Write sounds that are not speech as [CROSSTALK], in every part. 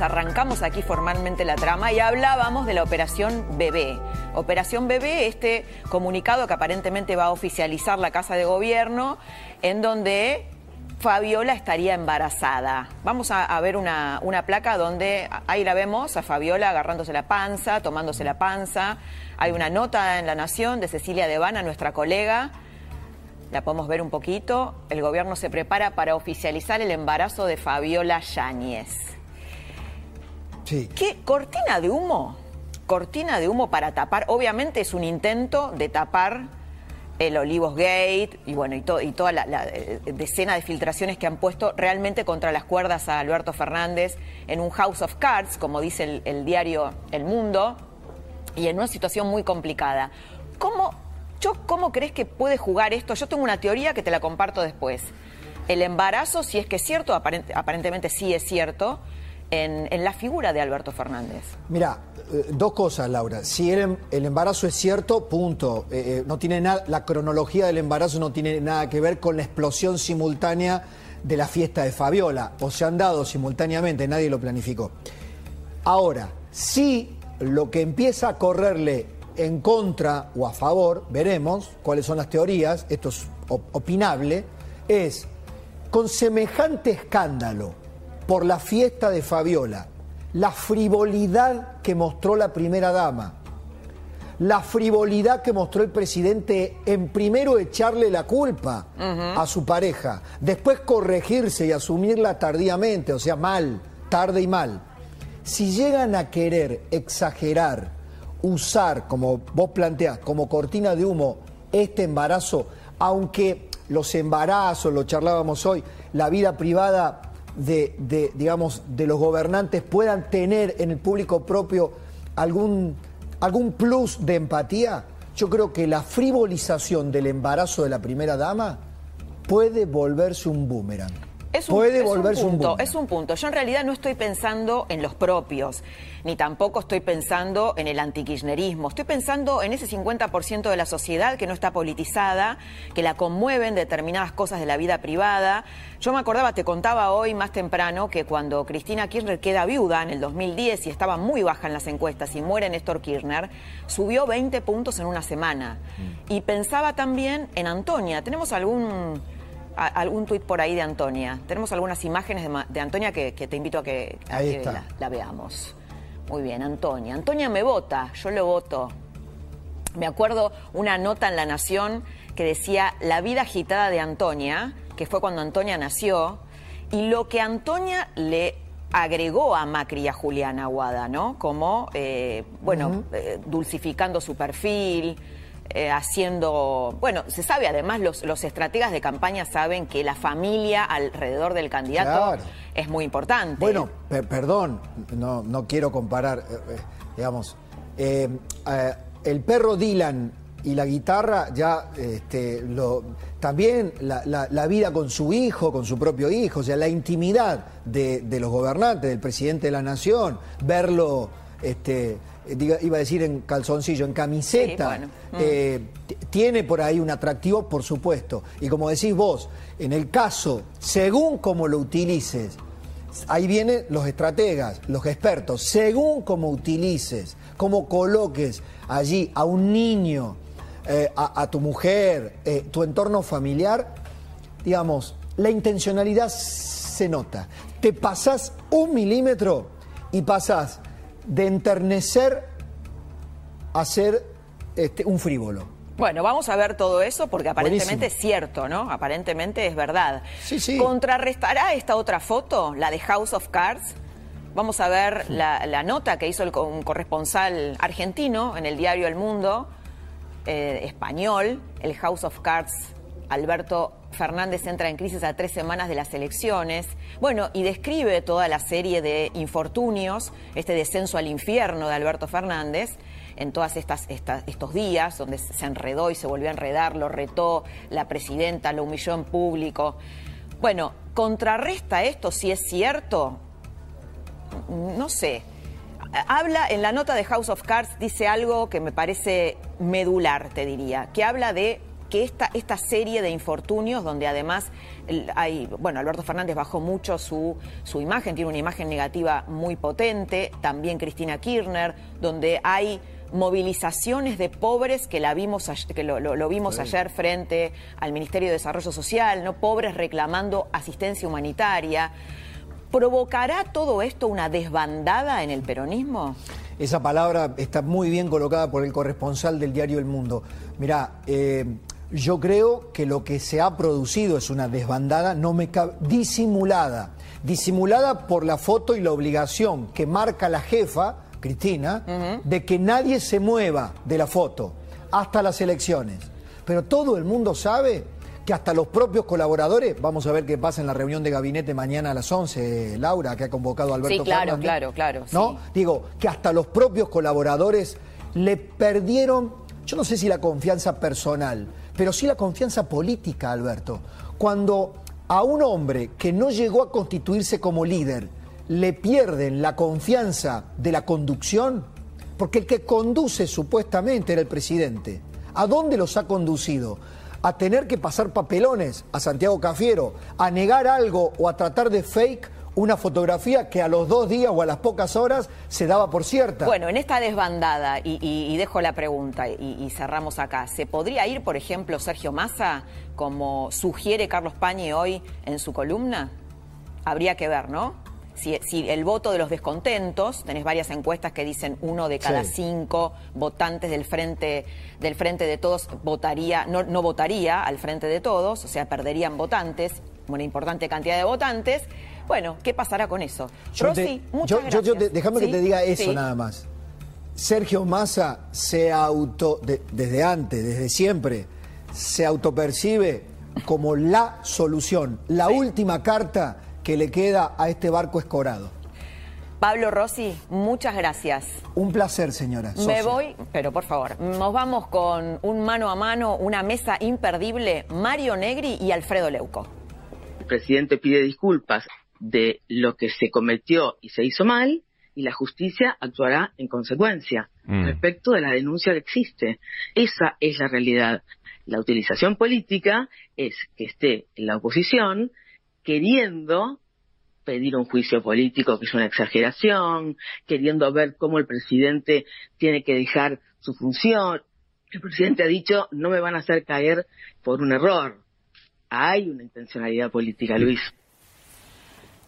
Arrancamos aquí formalmente la trama y hablábamos de la Operación Bebé. Operación Bebé, este comunicado que aparentemente va a oficializar la Casa de Gobierno, en donde Fabiola estaría embarazada. Vamos a, ver una, una, placa donde ahí la vemos a Fabiola agarrándose la panza, tomándose la panza. Hay una nota en La Nación de Cecilia Devana, nuestra colega, la podemos ver un poquito. El gobierno se prepara para oficializar el embarazo de Fabiola Yáñez. ¿Qué cortina de humo? Cortina de humo para tapar. Obviamente es un intento de tapar el Olivos Gate y bueno y, y toda la, eh, decena de filtraciones que han puesto realmente contra las cuerdas a Alberto Fernández en un House of Cards, como dice el diario El Mundo, y en una situación muy complicada. ¿Cómo ¿cómo crees que puede jugar esto? Yo tengo una teoría que te la comparto después. El embarazo, si es que es cierto, aparentemente sí es cierto, en, la figura de Alberto Fernández. Mira, eh, dos cosas, Laura. Si el, embarazo es cierto, punto. Eh, eh, no tiene nada, la cronología del embarazo no tiene nada que ver con la explosión simultánea de la fiesta de Fabiola. O se han dado simultáneamente, nadie lo planificó. Ahora, si lo que empieza a correrle en contra o a favor, veremos cuáles son las teorías, esto es opinable, es con semejante escándalo por la fiesta de Fabiola, la frivolidad que mostró la primera dama, la frivolidad que mostró el presidente en primero echarle la culpa a su pareja, después corregirse y asumirla tardíamente, o sea, mal, tarde y mal. Si llegan a querer exagerar usar, como vos planteás, como cortina de humo este embarazo, aunque los embarazos, lo charlábamos hoy, la vida privada de, digamos, de los gobernantes puedan tener en el público propio algún, algún plus de empatía, yo creo que la frivolización del embarazo de la primera dama puede volverse un boomerang. Es un, Puede volverse un, punto, Es un punto. Yo en realidad no estoy pensando en los propios, ni tampoco estoy pensando en el antikirchnerismo. Estoy pensando en ese 50% de la sociedad que no está politizada, que la conmueven determinadas cosas de la vida privada. Yo me acordaba, te contaba hoy más temprano, que cuando Cristina Kirchner queda viuda en el 2010 y estaba muy baja en las encuestas y muere Néstor Kirchner, subió 20 puntos en una semana. Mm. Y pensaba también en Antonia. ¿Tenemos algún algún tuit por ahí de Antonia. Tenemos algunas imágenes de, Antonia que, te invito a que, la, veamos. Muy bien, Antonia. Antonia me vota, yo lo voto. Me acuerdo una nota en La Nación que decía La vida agitada de Antonia, que fue cuando Antonia nació, y lo que Antonia le agregó a Macri y a Julián Aguada, ¿no? Como, eh, bueno, eh, dulcificando su perfil, eh, haciendo, bueno, se sabe además, los, los, estrategas de campaña saben que la familia alrededor del candidato es muy importante. Bueno, perdón, no, no quiero comparar, eh, eh, digamos, el perro Dylan y la guitarra ya este, lo, también la, la, vida con su hijo, con su propio hijo, o sea, la intimidad de, de los gobernantes, del presidente de la nación, verlo este, iba a decir en calzoncillo, en camiseta, mm. eh, tiene por ahí un atractivo, por supuesto. Y como decís vos, en el caso, según como lo utilices, ahí vienen los estrategas, los expertos, según como utilices, como coloques allí a un niño, eh, a, tu mujer, eh, tu entorno familiar, digamos, la intencionalidad se nota. Te pasás un milímetro y pasás de enternecer a ser este, un frívolo. Bueno, vamos a ver todo eso porque aparentemente es cierto, ¿no? Aparentemente es verdad. Sí, sí. ¿Contrarrestará esta otra foto, la de House of Cards? Vamos a ver la, nota que hizo el, un corresponsal argentino en el diario El Mundo, eh, español, el House of Cards Alberto Fernández entra en crisis a tres semanas de las elecciones. Bueno, y describe toda la serie de infortunios, este descenso al infierno de Alberto Fernández en estas, estos días, donde se enredó y se volvió a enredar, lo retó la presidenta, lo humilló en público. Bueno, contrarresta esto si es cierto, no sé. Habla en la nota de House of Cards, dice algo que me parece medular, te diría, que habla de que esta, esta serie de infortunios, donde además hay, bueno, Alberto Fernández bajó mucho su, su imagen, tiene una imagen negativa muy potente, también Cristina Kirchner, donde hay movilizaciones de pobres que la vimos que lo, vimos ayer frente al Ministerio de Desarrollo Social, no pobres reclamando asistencia humanitaria. ¿Provocará todo esto una desbandada en el peronismo? Esa palabra está muy bien colocada por el corresponsal del diario El Mundo. Mirá, eh, yo creo que lo que se ha producido es una desbandada no me disimulada, disimulada por la foto y la obligación que marca la jefa Cristina, de que nadie se mueva de la foto hasta las elecciones. Pero todo el mundo sabe que hasta los propios colaboradores, vamos a ver qué pasa en la reunión de gabinete mañana a las 11, Laura, que ha convocado Alberto Sí, claro, claro, claro. ¿No? Digo, que hasta los propios colaboradores le perdieron, yo no sé si la confianza personal, pero sí la confianza política, Alberto. Cuando a un hombre que no llegó a constituirse como líder, le pierden la confianza de la conducción, porque el que conduce supuestamente era el presidente. ¿A dónde los ha conducido? A tener que pasar papelones a Santiago Cafiero, a negar algo o a tratar de fake una fotografía que a los dos días o a las pocas horas se daba por cierta. Bueno, en esta desbandada, y, dejo la pregunta y, y, cerramos acá, ¿se podría ir, por ejemplo, Sergio Massa, como sugiere Carlos Pañi hoy en su columna? Habría que ver, ¿no? si, el voto de los descontentos, tenés varias encuestas que dicen uno de cada cinco votantes del frente, del frente de todos votaría, no, no votaría al frente de todos, o sea, perderían votantes, una importante cantidad de votantes. Bueno, ¿qué pasará con eso? Yo Rosy, muchas gracias. déjame que te diga eso nada más. Sergio Massa se auto, desde antes, desde siempre, se autopercibe como la solución, la última carta que le queda a este barco escorado. Pablo Rossi, muchas gracias. Un placer, señora. Me voy, pero por favor, nos vamos con un mano a mano, una mesa imperdible, Mario Negri y Alfredo Leuco. El presidente pide disculpas de lo que se cometió y se hizo mal, y la justicia actuará en consecuencia mm. respecto de la denuncia que existe. Esa es la realidad. La utilización política es que esté en la oposición queriendo pedir un juicio político que es una exageración, queriendo ver cómo el presidente tiene que dejar su función. El presidente ha dicho, no me van a hacer caer por un error. Hay una intencionalidad política, Luis.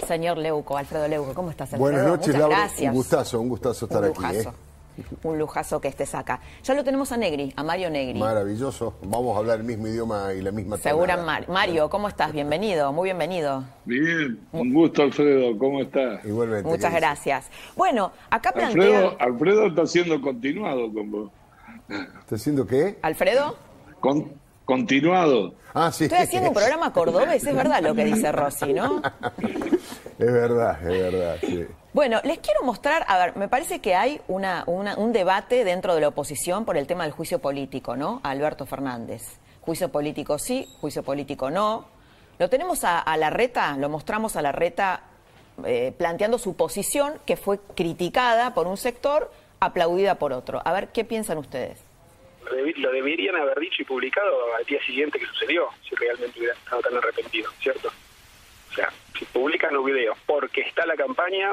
Señor Leuco, Alfredo Leuco, ¿cómo estás? Buenas noches, Laura. Un gustazo, un gustazo estar aquí. ¿eh? un lujazo que estés acá. Ya lo tenemos a Negri, a Mario Negri. Maravilloso. Vamos a hablar el mismo idioma y la misma Segura Mario, ¿cómo estás? Bienvenido, muy bienvenido. Bien, un gusto Alfredo, ¿cómo estás? Igualmente. Muchas gracias. Bueno, acá plantea... Alfredo, está siendo continuado con vos. ¿Está haciendo qué? ¿Alfredo? Con, continuado. Ah, sí. Estoy haciendo un programa cordobés, es verdad lo que dice Rossi, ¿no? [LAUGHS] es verdad, es verdad, sí. Bueno, les quiero mostrar, a ver, me parece que hay una, un debate dentro de la oposición por el tema del juicio político, ¿no? Alberto Fernández. Juicio político sí, juicio político no. Lo tenemos a, la reta, lo mostramos a la reta eh, planteando su posición, que fue criticada por un sector, aplaudida por otro. A ver, ¿qué piensan ustedes? Lo deberían haber dicho y publicado al día siguiente que sucedió, si realmente hubieran estado tan arrepentidos, ¿cierto? O sea, si publican los videos porque está la campaña,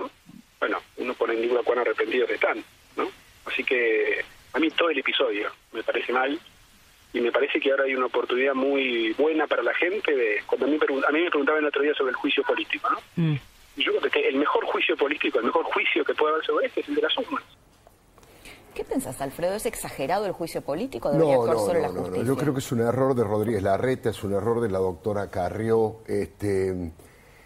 bueno, uno pone en duda cuán arrepentidos están, ¿no? Así que a mí todo el episodio me parece mal y me parece que ahora hay una oportunidad muy buena para la gente de cuando a mí, a mí me preguntaban el otro día sobre el juicio político, ¿no? Mm. Yo creo que el mejor juicio político, el mejor juicio que puede haber sobre este es el de las urnas. ¿Qué pensás, Alfredo? ¿Es exagerado el juicio político? ¿Debería no, no, solo la justicia? No, yo creo que es un error de Rodríguez Larreta, es un error de la doctora Carrió. Este,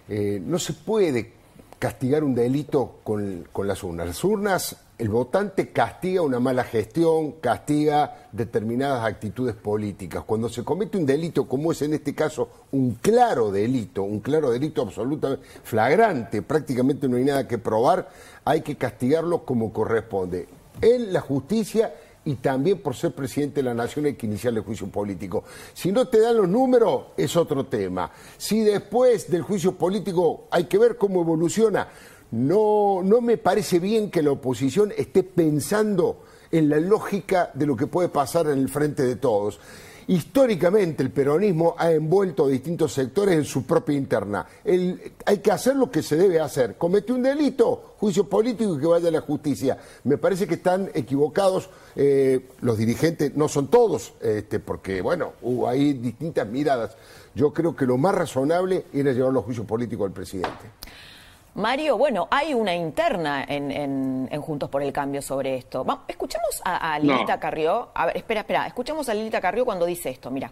eh, no se puede castigar un delito con, con las urnas. Las urnas, el votante castiga una mala gestión, castiga determinadas actitudes políticas. Cuando se comete un delito, como es en este caso un claro delito, un claro delito absolutamente flagrante, prácticamente no hay nada que probar, hay que castigarlo como corresponde. En la justicia y también por ser presidente de la nación hay que iniciar el juicio político. Si no te dan los números, es otro tema. Si después del juicio político hay que ver cómo evoluciona, no, no me parece bien que la oposición esté pensando en la lógica de lo que puede pasar en el frente de todos. Históricamente el peronismo ha envuelto distintos sectores en su propia interna. hay que hacer lo que se debe hacer. Comete un delito, juicio político y que vaya a la justicia. Me parece que están equivocados eh, los dirigentes, no son todos, este, porque bueno, hubo ahí distintas miradas. Yo creo que lo más razonable era llevar los juicios políticos al presidente. Mario, bueno, hay una interna en, Juntos por el Cambio sobre esto. Vamos, escuchemos a, Lilita Carrió. A ver, espera, espera. Escuchemos a Lilita Carrió cuando dice esto, mira.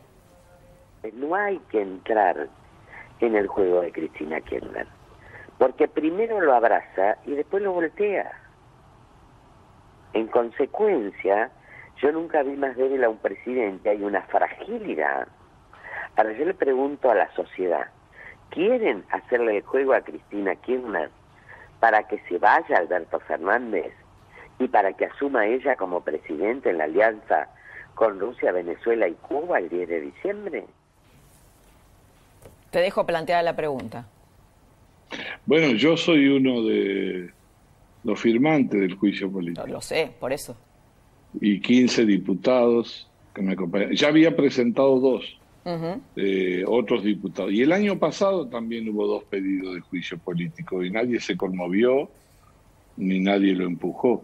No hay que entrar en el juego de Cristina Kirchner, porque primero lo abraza y después lo voltea. En consecuencia, yo nunca vi más débil a un presidente, hay una fragilidad. Ahora yo le pregunto a la sociedad, quieren hacerle el juego a Cristina Kirchner para que se vaya Alberto Fernández y para que asuma ella como presidente en la alianza con Rusia, Venezuela y Cuba el 10 de diciembre? Te dejo plantear la pregunta. Bueno, yo soy uno de los firmantes del juicio político. lo sé, por eso. Y 15 diputados que me acompañan. Ya había presentado dos uh otros diputados. Y el año pasado también hubo dos pedidos de juicio político y nadie se conmovió ni nadie lo empujó.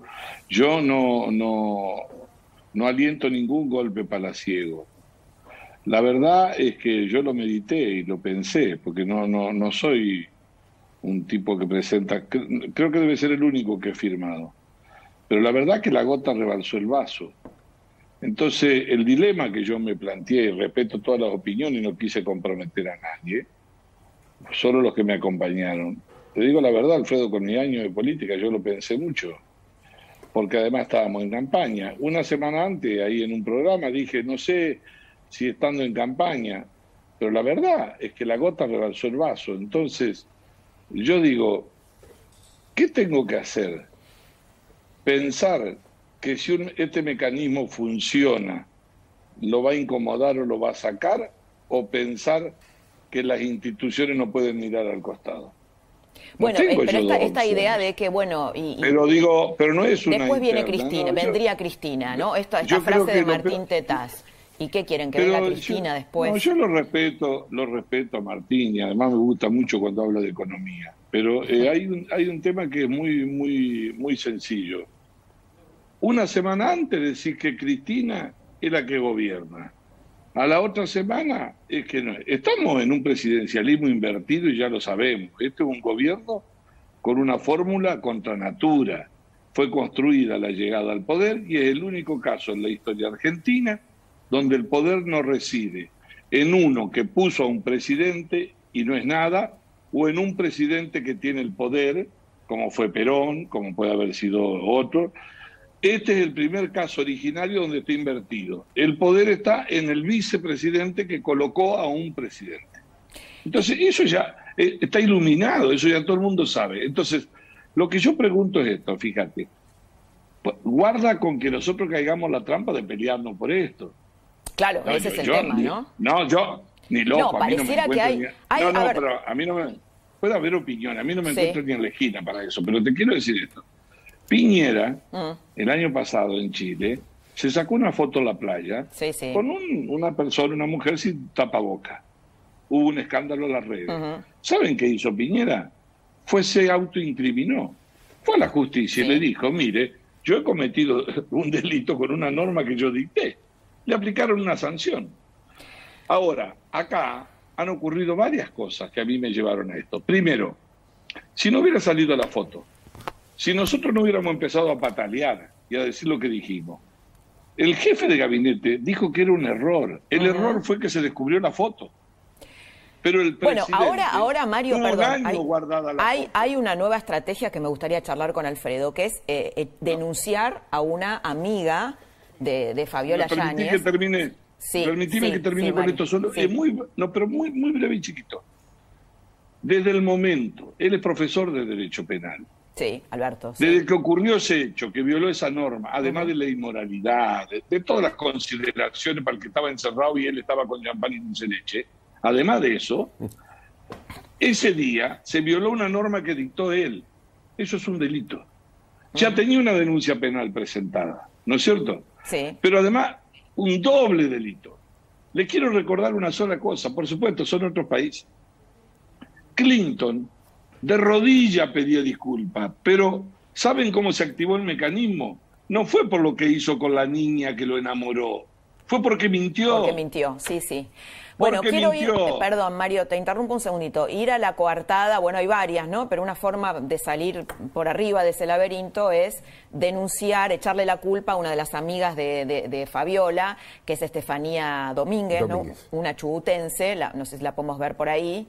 Yo no, no, no aliento ningún golpe palaciego. La verdad es que yo lo medité y lo pensé, porque no, no, no soy un tipo que presenta, creo que debe ser el único que he firmado. Pero la verdad que la gota rebalsó el vaso. Entonces, el dilema que yo me planteé, y respeto todas las opiniones y no quise comprometer a nadie, solo los que me acompañaron. Te digo la verdad, Alfredo, con mi año de política yo lo pensé mucho, porque además estábamos en campaña. Una semana antes, ahí en un programa, dije, no sé si estando en campaña, pero la verdad es que la gota rebalsó el vaso. Entonces, yo digo, ¿qué tengo que hacer? Pensar que si este mecanismo funciona, lo va a incomodar o lo va a sacar, o pensar que las instituciones no pueden mirar al costado. bueno, eh, pero esta, idea de que, bueno, y, pero digo, pero no es una Después viene Cristina, vendría Cristina, ¿no? Esta, esta frase de Martín Tetaz. ¿Y qué quieren que venga Cristina después? No, yo lo respeto, lo respeto a Martín y además me gusta mucho cuando habla de economía. Pero eh, hay un hay un tema que es muy muy muy sencillo una semana antes decir que Cristina es la que gobierna. A la otra semana es que no. Estamos en un presidencialismo invertido y ya lo sabemos. Este es un gobierno con una fórmula contra natura. Fue construida la llegada al poder y es el único caso en la historia argentina donde el poder no reside en uno que puso a un presidente y no es nada, o en un presidente que tiene el poder, como fue Perón, como puede haber sido otro, este es el primer caso originario donde está invertido. El poder está en el vicepresidente que colocó a un presidente. Entonces, eso ya eh, está iluminado, eso ya todo el mundo sabe. Entonces, lo que yo pregunto es esto, fíjate. Guarda con que nosotros caigamos la trampa de pelearnos por esto. Claro, ese es el tema, ¿no? No, yo, ni loco. No, pareciera que hay... no, no, pero a mí no me... Puede haber opinión, a mí no me encuentro ni en la esquina para eso, pero te quiero decir esto. Piñera, mm. el año pasado en Chile, se sacó una foto en la playa con una persona, una mujer sin tapaboca. Hubo un escándalo en las redes. ¿Saben qué hizo Piñera? Fue se autoincriminó. Fue a la justicia y le dijo, mire, yo he cometido [LAUGHS] un delito con una norma que yo dicté. Le aplicaron una sanción. Ahora, acá han ocurrido varias cosas que a mí me llevaron a esto. Primero, si no hubiera salido la foto, si nosotros no hubiéramos empezado a patalear y a decir lo que dijimos, el jefe de gabinete dijo que era un error. El error fue que se descubrió la foto. Pero el bueno, ahora, ahora Mario, perdón, hay, hay, una nueva estrategia que me gustaría charlar con Alfredo, que es eh, eh, denunciar a una amiga de, de Fabiola Yáñez. que termine. Sí, que termine con esto solo. Es muy, no, pero muy, muy breve y chiquito. Desde el momento, él es profesor de Derecho Penal. Sí, Alberto. Desde que ocurrió ese hecho, que violó esa norma, además de la inmoralidad, de, todas las consideraciones para el que estaba encerrado y él estaba con champán y dulce leche, Además de eso, ese día se violó una norma que dictó él. Eso es un delito. Ya tenía una denuncia penal presentada, ¿no es cierto? Sí. Pero además, un doble delito. Le quiero recordar una sola cosa, por supuesto, son otros países. Clinton de rodilla pedía disculpas, pero ¿saben cómo se activó el mecanismo? No fue por lo que hizo con la niña que lo enamoró, fue porque mintió. Porque mintió, sí, sí. Bueno, quiero ir, perdón Mario, te interrumpo un segundito, ir a la coartada, bueno, hay varias, ¿no? Pero una forma de salir por arriba de ese laberinto es denunciar, echarle la culpa a una de las amigas de, Fabiola, que es Estefanía Domínguez, ¿no? Una chubutense, no sé si la podemos ver por ahí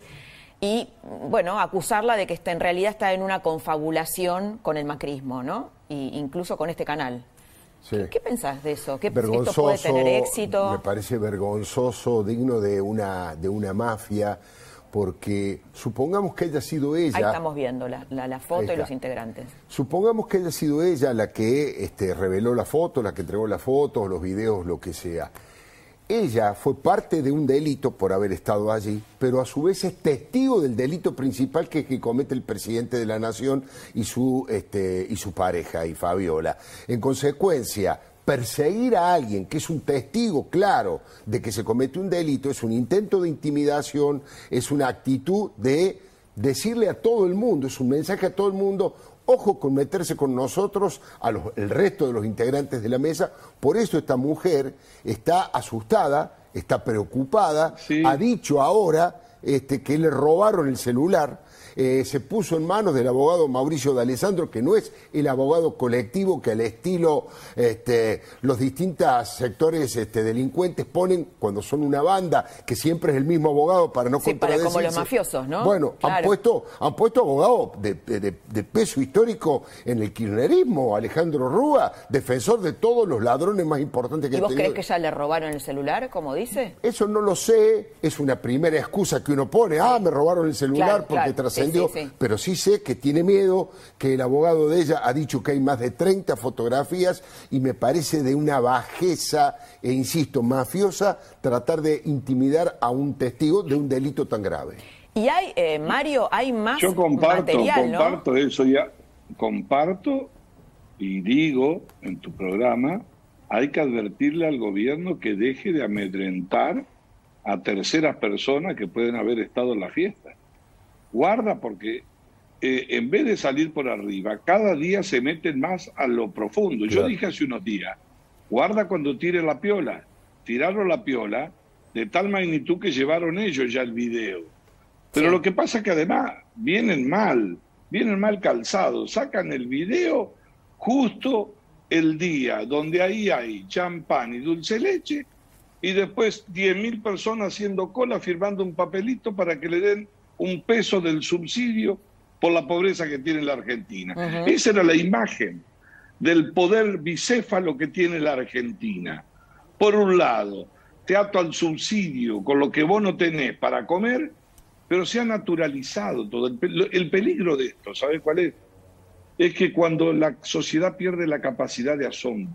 y bueno, acusarla de que está, en realidad está en una confabulación con el macrismo, ¿no? Y incluso con este canal. ¿Qué, pensás de eso? ¿Qué esto puede tener éxito? Me parece vergonzoso, digno de una, de una mafia, porque supongamos que haya sido ella. Ahí estamos viendo la, la, foto y los integrantes. Supongamos que haya sido ella la que este, reveló la foto, la que entregó la foto, los videos, lo que sea. Ella fue parte de un delito por haber estado allí, pero a su vez es testigo del delito principal que, que comete el presidente de la nación y su, este, y su pareja, y Fabiola. En consecuencia, perseguir a alguien que es un testigo claro de que se comete un delito es un intento de intimidación, es una actitud de decirle a todo el mundo, es un mensaje a todo el mundo, ojo con meterse con nosotros, a el resto de los integrantes de la mesa. Por eso esta mujer está asustada, está preocupada, ha dicho ahora este, que le robaron el celular eh, se puso en manos del abogado Mauricio de Alessandro, que no es el abogado colectivo que al estilo este, los distintos sectores este, delincuentes ponen cuando son una banda, que siempre es el mismo abogado para no sí, para como los mafiosos, ¿no? Bueno, han puesto han puesto abogados de, peso histórico en el kirchnerismo, Alejandro Rúa, defensor de todos los ladrones más importantes que ¿Y vos crees que ya le robaron el celular, como dice? Eso no lo sé, es una primera excusa que uno pone, ah, me robaron el celular porque tras pero sí sé que tiene miedo, que el abogado de ella ha dicho que hay más de 30 fotografías y me parece de una bajeza, e insisto, mafiosa, tratar de intimidar a un testigo de un delito tan grave. Y hay, eh, Mario, hay más Yo comparto, comparto eso ya, comparto y digo en tu programa, hay que advertirle al gobierno que deje de amedrentar a terceras personas que pueden haber estado en la fiesta guarda porque eh, en vez de salir por arriba, cada día se meten más a lo profundo. Yo dije hace unos días, guarda cuando tire la piola. Tiraron la piola de tal magnitud que llevaron ellos ya el video. Pero lo que pasa es que además vienen mal, vienen mal calzados, sacan el video justo el día donde ahí hay champán y dulce leche y después 10.000 personas haciendo cola firmando un papelito para que le den un peso del subsidio por la pobreza que tiene la Argentina. Esa era la imagen del poder bicéfalo que tiene la Argentina. Por un lado, te ato al subsidio con lo que vos no tenés para comer, pero se ha naturalizado todo. El, peligro de esto, ¿sabes cuál es? Es que cuando la sociedad pierde la capacidad de asombro,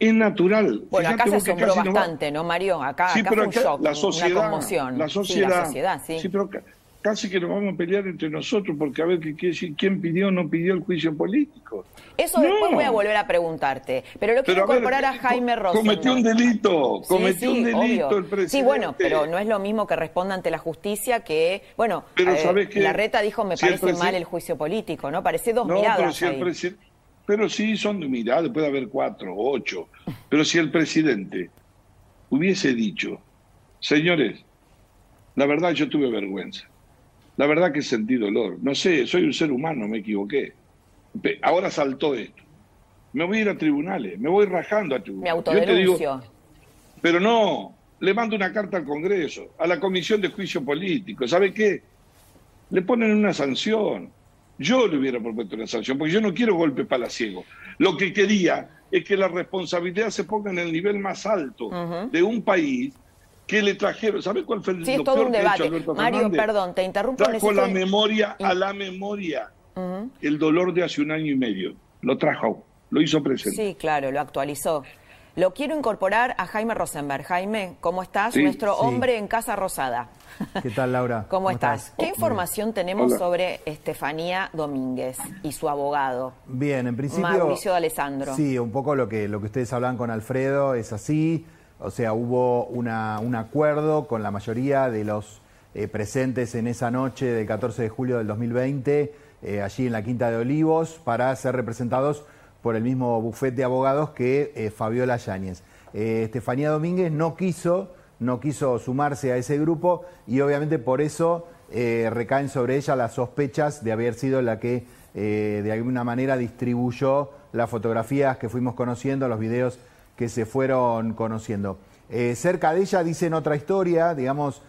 es natural. Bueno, acá se asombró bastante, no, Mario? Acá, sí, pero fue la sociedad, una conmoción. La sociedad, sí, pero casi que nos vamos a pelear entre nosotros porque a ver qué decir quién pidió o no pidió el juicio político. Eso después voy a volver a preguntarte. Pero lo quiero incorporar a, Jaime Rosen. Cometió un delito, cometió un delito el presidente. Sí, bueno, pero no es lo mismo que responda ante la justicia que, bueno, pero eh, la reta dijo me parece mal el juicio político, ¿no? Parece dos miradas pero si pero sí son miradas, puede haber cuatro, ocho. Pero si el presidente hubiese dicho, señores, la verdad yo tuve vergüenza, la verdad que sentí dolor, no sé, soy un ser humano, me equivoqué. Ahora saltó esto. Me voy a ir a tribunales, me voy rajando a tribunales. Me autodenuncio. pero no, le mando una carta al Congreso, a la Comisión de Juicio Político. ¿Sabe qué? Le ponen una sanción. Yo le hubiera propuesto una sanción, porque yo no quiero golpe palaciego. Lo que quería es que la responsabilidad se ponga en el nivel más alto de un país que le trajeron. ¿Sabe cuál fue el sí, es todo un debate. Mario, perdón, te interrumpo. Trajo la memoria, a la memoria el dolor de hace un año y medio. Lo trajo, lo hizo presente. Sí, claro, lo actualizó. Lo quiero incorporar a Jaime Rosenberg. Jaime, ¿cómo estás? Nuestro hombre en Casa Rosada. ¿Qué tal, Laura? [LAUGHS] ¿Cómo, estás? ¿Qué información tenemos sobre Estefanía Domínguez y su abogado? Bien, en principio... Mauricio de Alessandro. Sí, un poco lo que, lo que ustedes hablan con Alfredo es así. O sea, hubo una, un acuerdo con la mayoría de los eh, presentes en esa noche del 14 de julio del 2020, eh, allí en la Quinta de Olivos, para ser representados por el mismo bufete de abogados que eh, Fabiola Yáñez. Eh, Estefanía Domínguez no quiso, no quiso sumarse a ese grupo y obviamente por eso eh, recaen sobre ella las sospechas de haber sido la que de alguna manera distribuyó las fotografías que fuimos conociendo, los videos que se fueron conociendo. cerca de ella dicen otra historia, digamos,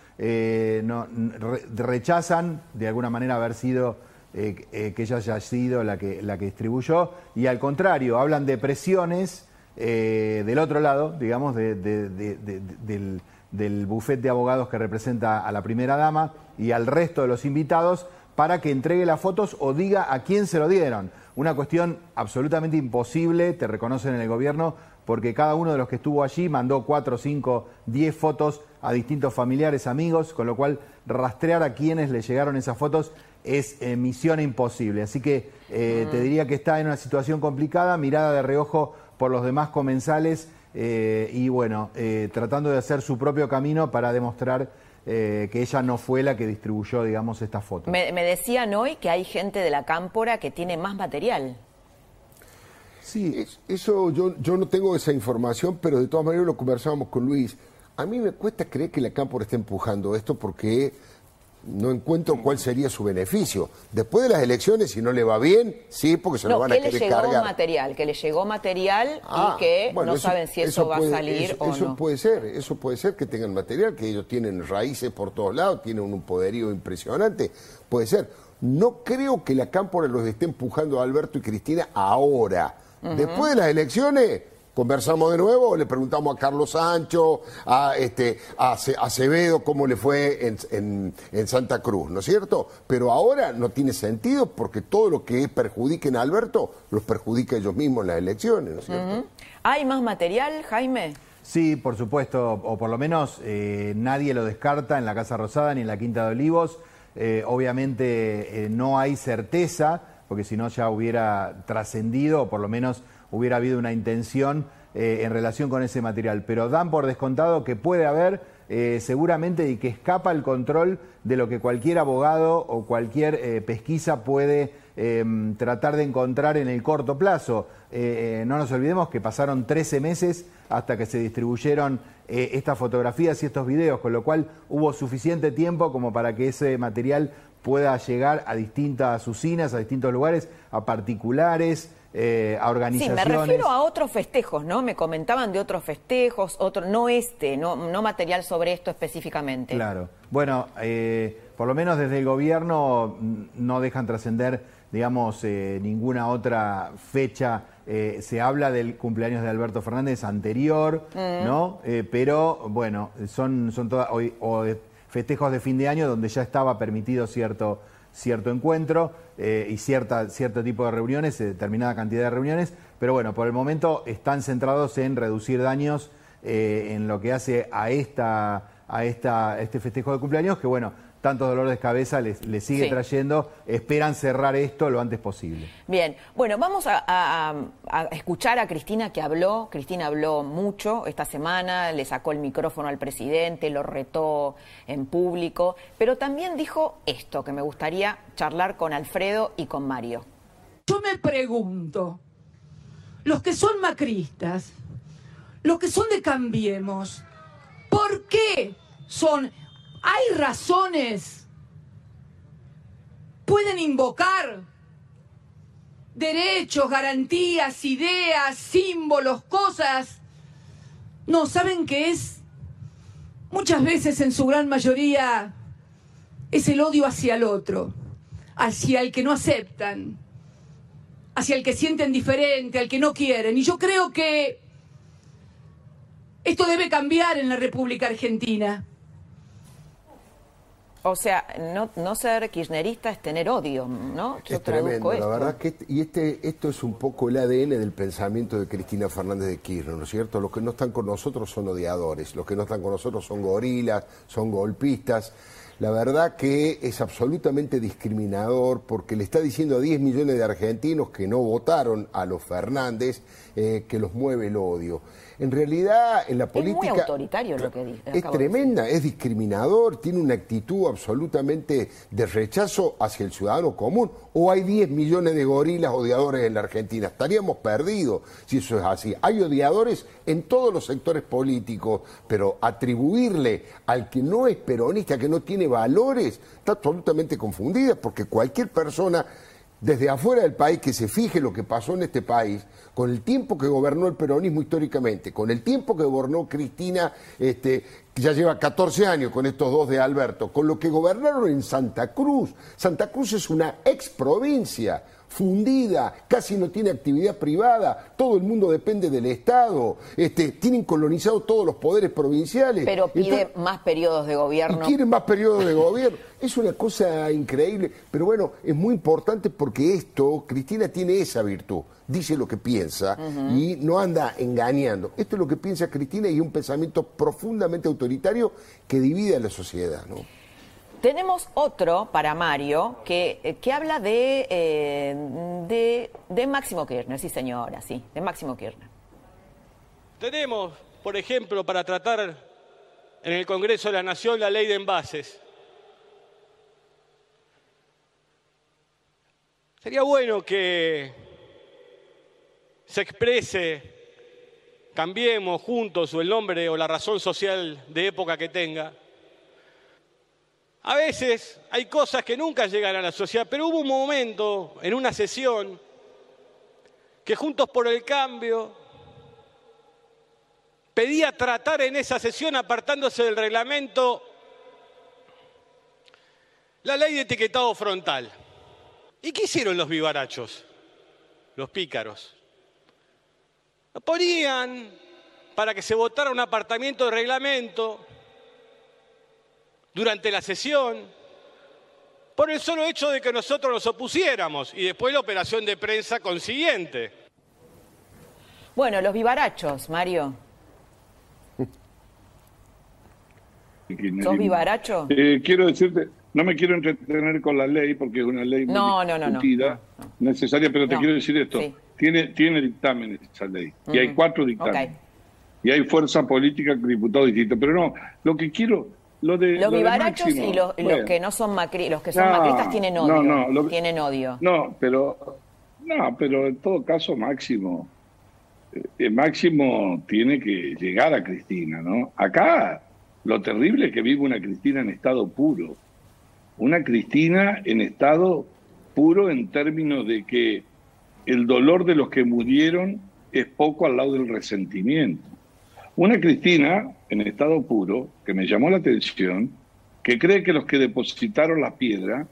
rechazan de alguna manera haber sido eh, eh, que ella haya sido la que, la que distribuyó, y al contrario, hablan de presiones eh, del otro lado, digamos, del, del bufete de abogados que representa a la primera dama y al resto de los invitados para que entregue las fotos o diga a quién se lo dieron. Una cuestión absolutamente imposible, te reconocen en el gobierno, porque cada uno de los que estuvo allí mandó cuatro, cinco, diez fotos a distintos familiares, amigos, con lo cual rastrear a quienes le llegaron esas fotos es eh, misión imposible. Así que eh, te diría que está en una situación complicada, mirada de reojo por los demás comensales eh, y bueno, tratando de hacer su propio camino para demostrar que ella no fue la que distribuyó, digamos, estas fotos. Me, me, decían hoy que hay gente de la cámpora que tiene más material. Sí, eso yo, yo no tengo esa información, pero de todas maneras lo conversábamos con Luis. A mí me cuesta creer que la cámpora esté empujando esto porque no encuentro cuál sería su beneficio. Después de las elecciones, si no le va bien, sí, porque se lo van a querer cargar. que le llegó material, que le llegó material y ah, que no saben si eso, va a salir o no. Eso puede ser, eso puede ser que tengan material, que ellos tienen raíces por todos lados, tienen un poderío impresionante, puede ser. No creo que la Cámpora los esté empujando a Alberto y Cristina ahora. Después de las elecciones, conversamos de nuevo, le preguntamos a Carlos Sancho, a, este, a Acevedo cómo le fue en, en, Santa Cruz, ¿no es cierto? Pero ahora no tiene sentido porque todo lo que perjudiquen a Alberto los perjudica ellos mismos en las elecciones, ¿no es cierto? ¿Hay más material, Jaime? Sí, por supuesto, o por lo menos eh, nadie lo descarta en la Casa Rosada ni en la Quinta de Olivos. Eh, obviamente eh, no hay certeza, porque si no ya hubiera trascendido, o por lo menos hubiera habido una intención eh, en relación con ese material. Pero dan por descontado que puede haber eh, seguramente y que escapa el control de lo que cualquier abogado o cualquier eh, pesquisa puede em, tratar de encontrar en el corto plazo. no nos olvidemos que pasaron 13 meses hasta que se distribuyeron estas fotografías y estos videos, con lo cual hubo suficiente tiempo como para que ese material pueda llegar a distintas usinas, a distintos lugares, a particulares eh, a organizaciones. Sí, me refiero a otros festejos, ¿no? Me comentaban de otros festejos, otro, no este, no, no material sobre esto específicamente. Claro. Bueno, eh, por lo menos desde el gobierno no dejan trascender, digamos, eh, ninguna otra fecha. Se habla del cumpleaños de Alberto Fernández anterior, mm. ¿no? pero bueno, son, son todas, o festejos de fin de año donde ya estaba permitido cierto cierto encuentro eh, y cierta, cierto tipo de reuniones, eh, determinada cantidad de reuniones, pero bueno, por el momento están centrados en reducir daños eh, en lo que hace a, esta, a esta, este festejo de cumpleaños, que bueno, tanto dolor de cabeza les, sigue trayendo, esperan cerrar esto lo antes posible. Bien, bueno, vamos a, escuchar a Cristina que habló, Cristina habló mucho esta semana, le sacó el micrófono al presidente, lo retó en público, pero también dijo esto que me gustaría charlar con Alfredo y con Mario. Yo me pregunto, los que son macristas, los que son de Cambiemos, ¿por qué son hay razones. Pueden invocar derechos, garantías, ideas, símbolos, cosas. No, ¿saben qué es? muchas veces en su gran mayoría es el odio hacia el otro, hacia el que no aceptan, hacia el que sienten diferente, al que no quieren. Y yo creo que esto debe cambiar en la República Argentina. O sea, no, no ser kirchnerista es tener odio, ¿no? Yo es tremendo, la verdad que este, y este, esto es un poco el ADN del pensamiento de Cristina Fernández de Kirchner, ¿no es cierto? Los que no están con nosotros son odiadores, los que no están con nosotros son gorilas, son golpistas. La verdad que es absolutamente discriminador porque le está diciendo a 10 millones de argentinos que no votaron a los Fernández eh, que los mueve el odio. En realidad, en la política... Es muy autoritario lo que dice. Es tremenda, es discriminador, tiene una actitud absolutamente de rechazo hacia el ciudadano común. O hay 10 millones de gorilas odiadores en la Argentina. Estaríamos perdidos si eso es así. Hay odiadores en todos los sectores políticos, pero atribuirle al que no es peronista, que no tiene valores, está absolutamente confundida, porque cualquier persona desde afuera del país que se fije lo que pasó en este país, con el tiempo que gobernó el peronismo históricamente, con el tiempo que gobernó Cristina, este, que ya lleva 14 años con estos dos de Alberto, con lo que gobernaron en Santa Cruz. Santa Cruz es una ex provincia fundida, casi no tiene actividad privada, todo el mundo depende del Estado, este, tienen colonizado todos los poderes provinciales. Pero pide más periodos de gobierno. Y quieren más periodos de gobierno. Es una cosa increíble, pero bueno, es muy importante porque esto, Cristina tiene esa virtud, dice lo que piensa y no anda engañando. Esto es lo que piensa Cristina y es un pensamiento profundamente autoritario que divide a la sociedad, ¿no? Tenemos otro para Mario que, eh, que habla de, eh, de, de, Máximo Kirchner, sí señora, sí, de Máximo Kirchner. Tenemos, por ejemplo, para tratar en el Congreso de la Nación la ley de envases. Sería bueno que se exprese, cambiemos juntos o el nombre o la razón social de época que tenga a veces hay cosas que nunca llegan a la sociedad, pero hubo un momento en una sesión que Juntos por el Cambio pedía tratar en esa sesión, apartándose del reglamento, la ley de etiquetado frontal. ¿Y qué hicieron los vivarachos, los pícaros? Lo ponían para que se votara un apartamiento de reglamento durante la sesión, por el solo hecho de que nosotros nos opusiéramos y después la operación de prensa consiguiente. Bueno, los vivarachos, Mario. ¿Sos vivaracho? Eh, quiero decirte, no me quiero entretener con la ley porque es una ley muy no, no, no, necesaria, pero te quiero decir esto. Tiene, tiene dictámenes esa ley. Y hay cuatro dictámenes. Y hay fuerza política, diputados distintos. Pero no, lo que quiero los vivarachos y los, que no son macri, los que son macristas tienen odio. No, no, tienen odio. No, pero no, pero en todo caso Máximo eh, Máximo tiene que llegar a Cristina, ¿no? Acá lo terrible es que vive una Cristina en estado puro. Una Cristina en estado puro en términos de que el dolor de los que murieron es poco al lado del resentimiento. Una Cristina en estado puro, que me llamó la atención, que cree que los que depositaron la piedra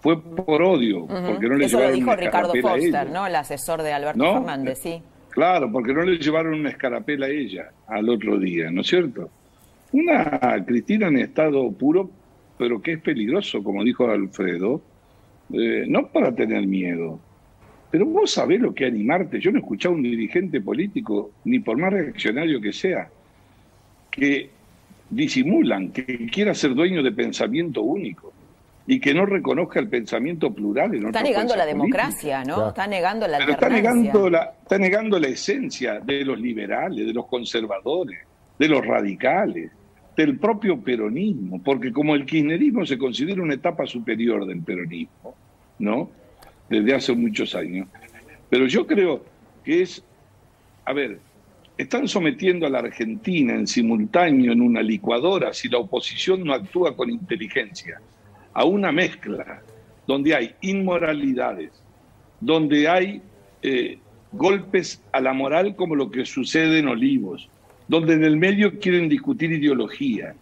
fue por odio, porque no le Eso llevaron lo dijo Ricardo Foster, ¿no? El asesor de Alberto Fernández, sí. Claro, porque no le llevaron una escarapela a ella al otro día, ¿no es cierto? Una Cristina en estado puro, pero que es peligroso, como dijo Alfredo, eh, no para tener miedo, pero vos sabés lo que animarte. Yo no he escuchado a un dirigente político, ni por más reaccionario que sea, que disimulan, que quiera ser dueño de pensamiento único y que no reconozca el pensamiento plural. En está negando la democracia, ¿no? Está negando la Pero está negando la, está negando la esencia de los liberales, de los conservadores, de los radicales, del propio peronismo, porque como el kirchnerismo se considera una etapa superior del peronismo, ¿no? Desde hace muchos años. Pero yo creo que es, a ver, están sometiendo a la Argentina en simultáneo en una licuadora, si la oposición no actúa con inteligencia, a una mezcla donde hay inmoralidades, donde hay eh, golpes a la moral como lo que sucede en Olivos, donde en el medio quieren discutir ideología,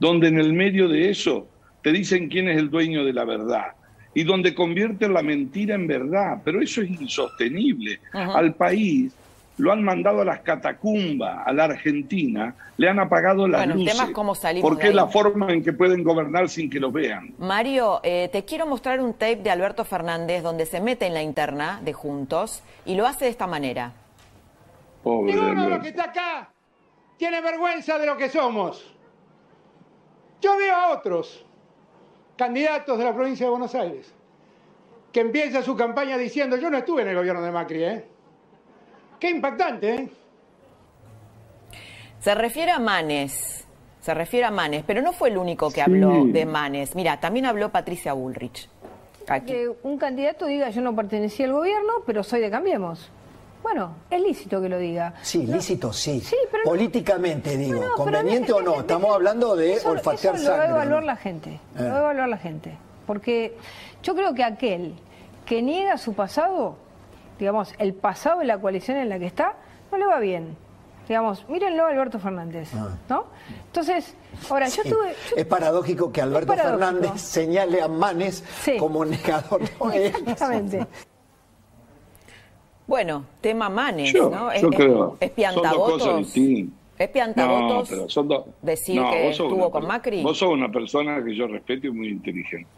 donde en el medio de eso te dicen quién es el dueño de la verdad y donde convierten la mentira en verdad. Pero eso es insostenible. Al país lo han mandado a las catacumbas, a la Argentina, le han apagado las bueno, luces. cómo porque es la forma en que pueden gobernar sin que los vean. Mario, eh, te quiero mostrar un tape de Alberto Fernández donde se mete en la interna de Juntos y lo hace de esta manera. Pobre Ninguno de los que está acá tiene vergüenza de lo que somos. Yo veo a otros candidatos de la provincia de Buenos Aires que empiezan su campaña diciendo yo no estuve en el gobierno de Macri, ¿eh? Qué impactante, ¿eh? Se refiere a Manes, se refiere a Manes, pero no fue el único que habló de Manes. Mira, también habló Patricia Bullrich. Que un candidato diga yo no pertenecía al gobierno, pero soy de Cambiemos. Bueno, es lícito que lo diga. Sí, lícito, sí. Políticamente, digo, conveniente o no, estamos hablando de olfatear eso Lo va a evaluar la gente, lo va a eh. evaluar la gente. Porque yo creo que aquel que niega su pasado digamos, el pasado de la coalición en la que está, no le va bien. Digamos, mírenlo a Alberto Fernández, ah. ¿no? Entonces, ahora, yo tuve... es paradójico que Alberto Fernández señale a Manes como negador. [LAUGHS] Exactamente. Bueno, tema Manes, ¿no? es, yo creo. Es piantavotos. Es piantavotos decir que estuvo con Macri. Vos sos una persona que yo respeto y muy inteligente.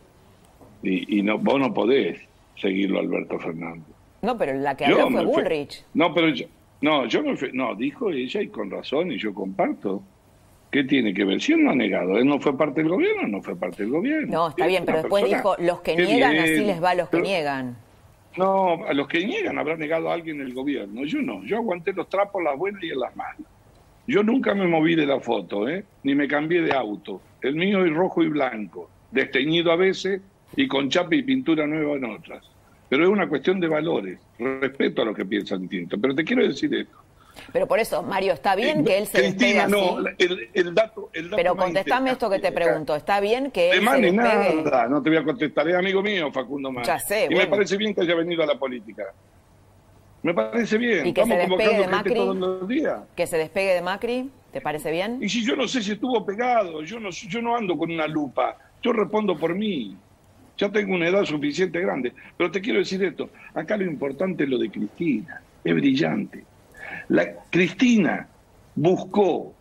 Y, y no, vos no podés seguirlo Alberto Fernández. No, pero la que habló fue Bullrich. No, pero yo, no, yo me no, dijo ella y con razón y yo comparto. ¿Qué tiene que ver? Si él no ha negado, él no fue parte del gobierno, no fue parte del gobierno. No, está bien, pero después dijo, los que niegan, así les va a los que niegan. No, a los que niegan habrá negado a alguien el gobierno. Yo no, yo aguanté los trapos, las buenas y en las malas. Yo nunca me moví de la foto, ¿eh? ni me cambié de auto. El mío es rojo y blanco, desteñido a veces y con chapa y pintura nueva en otras pero es una cuestión de valores. Respeto a lo que piensan distinto. Pero te quiero decir esto. Pero por eso, Mario, está bien que él se Cristina, despegue no, El, el, dato, el dato Pero contestame esto que te pregunto. ¿Está bien que él se despegue? nada, no te voy a contestar. Es amigo mío, Facundo Mani. Ya sé, Y me parece bien que haya venido a la política. Me parece bien. ¿Y que se despegue de Macri? Todos los días. ¿Que se despegue de Macri? ¿Te parece bien? Y si yo no sé si estuvo pegado, yo no, yo no ando con una lupa. Yo respondo por mí. Ya tengo una edad suficiente grande. Pero te quiero decir esto. Acá lo importante es lo de Cristina. Es brillante. La, Cristina buscó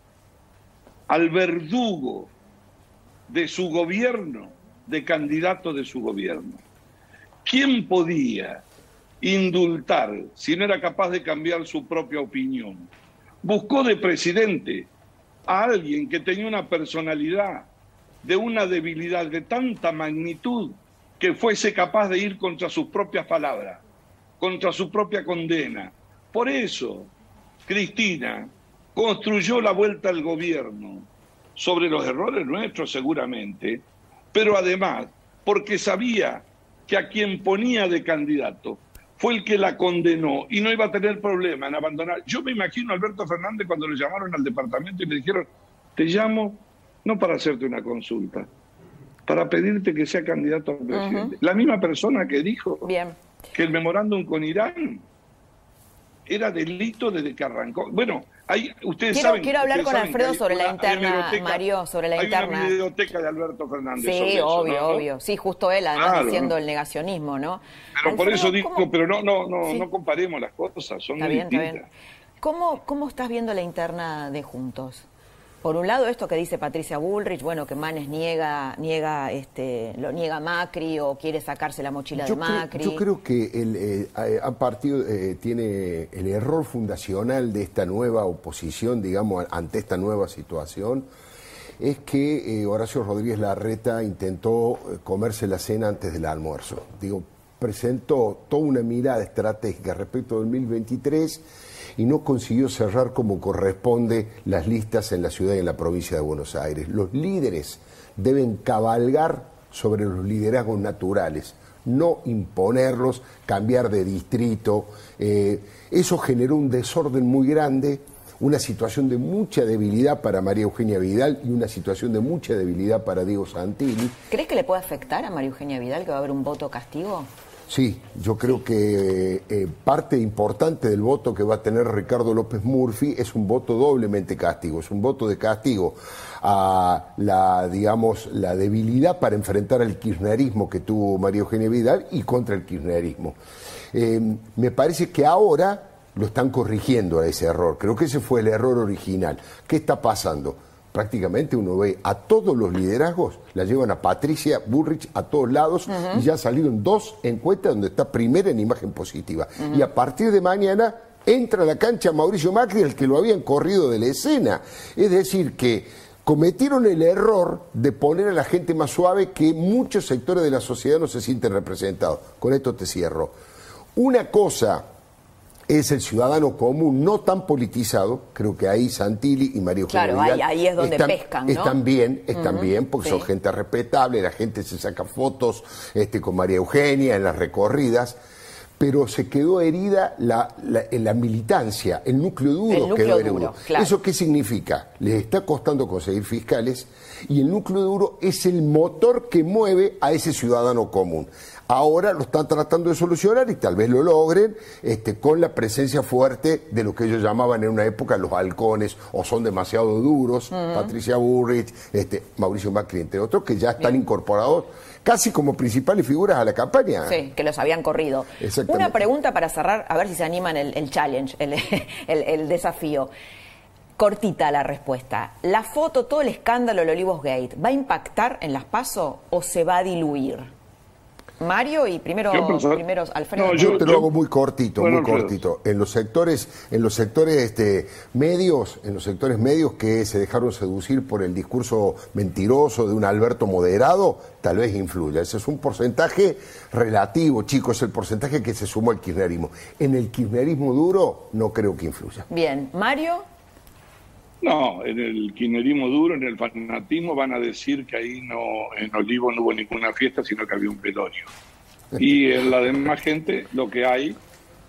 al verdugo de su gobierno de candidato de su gobierno. ¿Quién podía indultar si no era capaz de cambiar su propia opinión? Buscó de presidente a alguien que tenía una personalidad de una debilidad de tanta magnitud que fuese capaz de ir contra sus propias palabras, contra su propia condena. Por eso, Cristina construyó la vuelta al gobierno sobre los errores nuestros seguramente, pero además porque sabía que a quien ponía de candidato fue el que la condenó y no iba a tener problema en abandonar. Yo me imagino a Alberto Fernández cuando le llamaron al departamento y me dijeron, te llamo no para hacerte una consulta, para pedirte que sea candidato a presidente. La misma persona que dijo que el memorándum con Irán era delito desde que arrancó. Bueno, hay, ustedes quiero, saben. Quiero hablar con Alfredo sobre la interna, Mario, sobre la interna. Hay una biblioteca de Alberto Fernández. Sí, obvio, obvio. Sí, justo él, además diciendo el negacionismo, ¿no? Pero por eso digo, pero no, no, no, no comparemos las cosas, son está bien, distintas. Está bien. ¿Cómo, ¿Cómo estás viendo la interna de Juntos? Por un lado esto que dice Patricia Bullrich, bueno, que Manes niega, niega, este, lo niega Macri o quiere sacarse la mochila de Macri. yo creo que el eh, partido eh, tiene el error fundacional de esta nueva oposición, digamos, ante esta nueva situación, es que eh, Horacio Rodríguez Larreta intentó comerse la cena antes del almuerzo. Digo, presentó toda una mirada estratégica respecto a 2023 y no consiguió cerrar como corresponde las listas en la ciudad y en la provincia de Buenos Aires. Los líderes deben cabalgar sobre los liderazgos naturales, no imponerlos, cambiar de distrito. Eh, eso generó un desorden muy grande, una situación de mucha debilidad para María Eugenia Vidal y una situación de mucha debilidad para Diego Santilli. ¿Crees que le puede afectar a María Eugenia Vidal que va a haber un voto castigo? Sí, yo creo que eh, parte importante del voto que va a tener Ricardo López Murphy es un voto doblemente castigo, es un voto de castigo a la, digamos, la debilidad para enfrentar al kirchnerismo que tuvo María Eugenia Vidal y contra el kirchnerismo. Eh, me parece que ahora lo están corrigiendo a ese error. Creo que ese fue el error original. ¿Qué está pasando? Prácticamente uno ve a todos los liderazgos, la llevan a Patricia Burrich a todos lados y ya salieron dos encuestas donde está primera en imagen positiva. Y a partir de mañana entra a la cancha Mauricio Macri, el que lo habían corrido de la escena. Es decir, que cometieron el error de poner a la gente más suave que muchos sectores de la sociedad no se sienten representados. Con esto te cierro. Una cosa es el ciudadano común, no tan politizado, creo que ahí Santilli y Mario Claro, ahí, es donde pescan, ¿no? Están bien, están bien, porque son gente respetable, la gente se saca fotos este, con María Eugenia en las recorridas, pero se quedó herida la, la, militancia, el núcleo duro quedó herido. ¿Eso qué significa? Les está costando conseguir fiscales y el núcleo duro es el motor que mueve a ese ciudadano común. Ahora lo están tratando de solucionar y tal vez lo logren este, con la presencia fuerte de lo que ellos llamaban en una época los halcones o son demasiado duros, Patricia Burrich, este, Mauricio Macri, entre otros, que ya están incorporados casi como principales figuras a la campaña. Sí, que los habían corrido. Una pregunta para cerrar, a ver si se animan el, el challenge, el, [LAUGHS] el, desafío. Cortita la respuesta. ¿La foto, todo el escándalo del Olivos Gate, va a impactar en las pasos o se va a diluir? Mario y primero, Alfredo. yo, te lo hago muy cortito, muy cortito. En los sectores, en los sectores este, medios, en los sectores medios que se dejaron seducir por el discurso mentiroso de un Alberto moderado, tal vez influya. Ese es un porcentaje relativo, chicos, es el porcentaje que se sumó al kirchnerismo. En el kirchnerismo duro no creo que influya. Bien, Mario. No, en el kirchnerismo duro, en el fanatismo, van a decir que ahí no, en Olivo no hubo ninguna fiesta, sino que había un velorio. Y [LAUGHS] en la demás gente lo que hay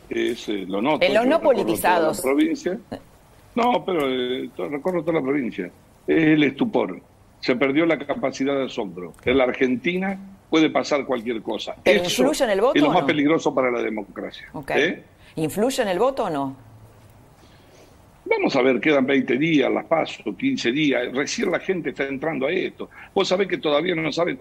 es eh, lo no. En los no politizados. provincia. No, pero eh, recorro toda la provincia. Es el estupor. Se perdió la capacidad de asombro. En la Argentina puede pasar cualquier cosa. influye en el voto? Es lo más peligroso para la democracia. ¿Eh? ¿Influye en el voto o no? Vamos a ver, quedan 20 días, las paso, 15 días, recién la gente está entrando a esto. Vos sabés que todavía no saben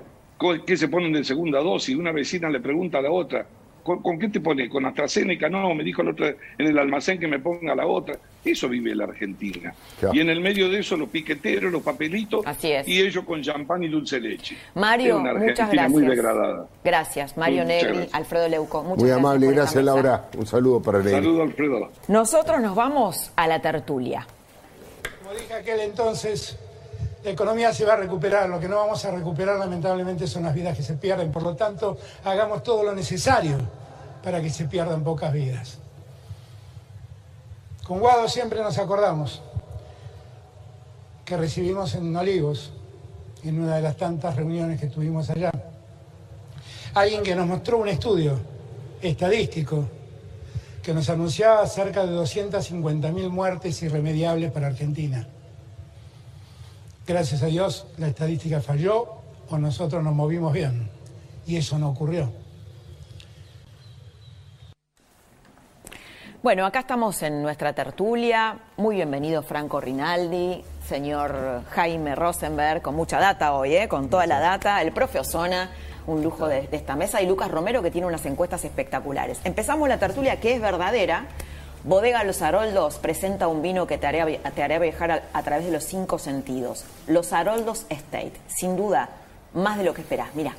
qué se ponen de segunda dosis, una vecina le pregunta a la otra, ¿Con, qué te pone? ¿Con AstraZeneca? No, me dijo el otro en el almacén que me ponga la otra. Eso vive la Argentina. Y en el medio de eso los piqueteros, los papelitos. Y ellos con champán y dulce leche. Mario, muchas gracias. muy degradada. Gracias, Mario Negri, Alfredo Leuco. Muchas muy amable, gracias, Laura. Un saludo para Negri. Saludo, Alfredo. Nosotros nos vamos a la tertulia. Como dije aquel entonces, la economía se va a recuperar, lo que no vamos a recuperar lamentablemente son las vidas que se pierden, por lo tanto hagamos todo lo necesario para que se pierdan pocas vidas. Con Guado siempre nos acordamos que recibimos en Olivos, en una de las tantas reuniones que tuvimos allá, alguien que nos mostró un estudio estadístico que nos anunciaba cerca de 250.000 muertes irremediables para Argentina. Gracias a Dios la estadística falló o nosotros nos movimos bien y eso no ocurrió. Bueno, acá estamos en nuestra tertulia. Muy bienvenido Franco Rinaldi, señor Jaime Rosenberg, con mucha data hoy, ¿eh? con toda la data, el profe Osona, un lujo de, de esta mesa, y Lucas Romero, que tiene unas encuestas espectaculares. Empezamos la tertulia que es verdadera Bodega Los Haroldos presenta un vino que te hará, te viajar a, través de los cinco sentidos. Los Haroldos Estate, sin duda, más de lo que esperás. Mira.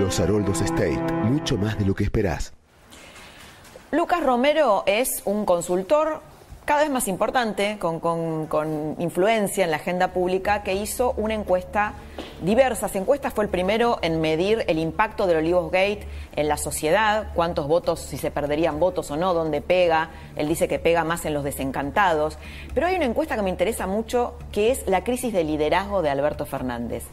Los Haroldos Estate, mucho más de lo que esperás. Lucas Romero es un consultor cada vez más importante, con, influencia en la agenda pública, que hizo una encuesta, diversas encuestas, fue el primero en medir el impacto del Olivos Gate en la sociedad, cuántos votos, si se perderían votos o no, dónde pega, él dice que pega más en los desencantados, pero hay una encuesta que me interesa mucho, que es la crisis de liderazgo de Alberto Fernández,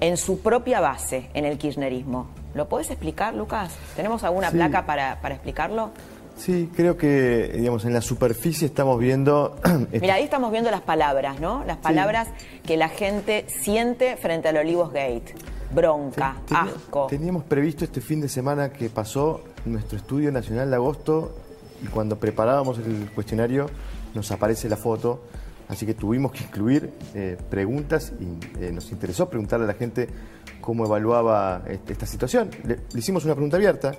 en su propia base, en el kirchnerismo. ¿Lo puedes explicar, Lucas? ¿Tenemos alguna placa para, para explicarlo? Sí, creo que, digamos, en la superficie estamos viendo... [CLEARS THROAT] Este Mira, ahí estamos viendo las palabras, ¿no? Las palabras que la gente siente frente al Olivos Gate. Bronca, asco. Teníamos previsto este fin de semana que pasó nuestro estudio nacional de agosto y cuando preparábamos el cuestionario nos aparece la foto, así que tuvimos que incluir eh, preguntas y eh, nos interesó preguntarle a la gente cómo evaluaba este, esta situación. Le, hicimos una pregunta abierta,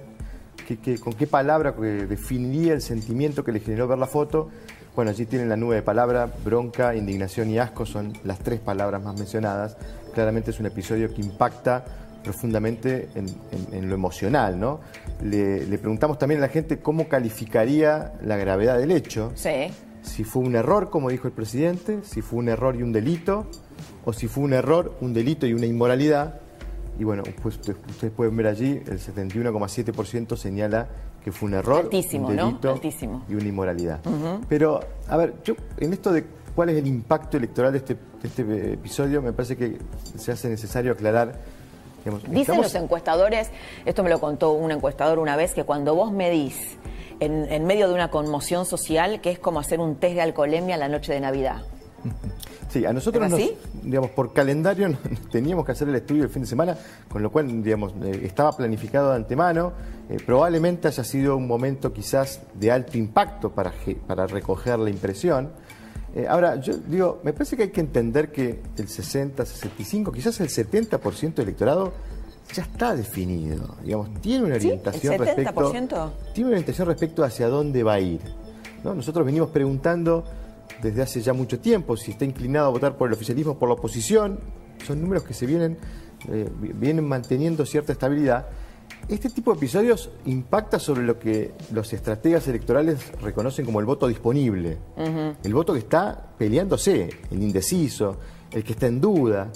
con qué palabra definiría el sentimiento que le generó ver la foto. Bueno, allí tienen la nube de palabra, bronca, indignación y asco, son las tres palabras más mencionadas. Claramente es un episodio que impacta profundamente en, lo emocional, ¿no? Le, le, preguntamos también a la gente cómo calificaría la gravedad del hecho. Sí. Si fue un error, como dijo el presidente, si fue un error y un delito, o si fue un error, un delito y una inmoralidad. Y bueno, pues ustedes pueden ver allí, el 71,7% señala que fue un error, un delito y una inmoralidad. Pero, a ver, yo en esto de cuál es el impacto electoral de este, de este episodio, me parece que se hace necesario aclarar Dicen los encuestadores, esto me lo contó un encuestador una vez, que cuando vos medís en, en, medio de una conmoción social, que es como hacer un test de alcoholemia la noche de Navidad. [LAUGHS] Sí, a nosotros, nos, digamos, por calendario [LAUGHS] teníamos que hacer el estudio el fin de semana, con lo cual, digamos, eh, estaba planificado de antemano. Eh, probablemente haya sido un momento quizás de alto impacto para, para recoger la impresión. Eh, ahora, yo digo, me parece que hay que entender que el 60, 65, quizás el 70% del electorado ya está definido. Digamos, tiene una orientación respecto. Tiene una orientación respecto hacia dónde va a ir. ¿no? Nosotros venimos preguntando desde hace ya mucho tiempo si está inclinado a votar por el oficialismo o por la oposición. Son números que se vienen, eh, vienen manteniendo cierta estabilidad. Este tipo de episodios impacta sobre lo que los estrategas electorales reconocen como el voto disponible. El voto que está peleándose, el indeciso, el que está en duda.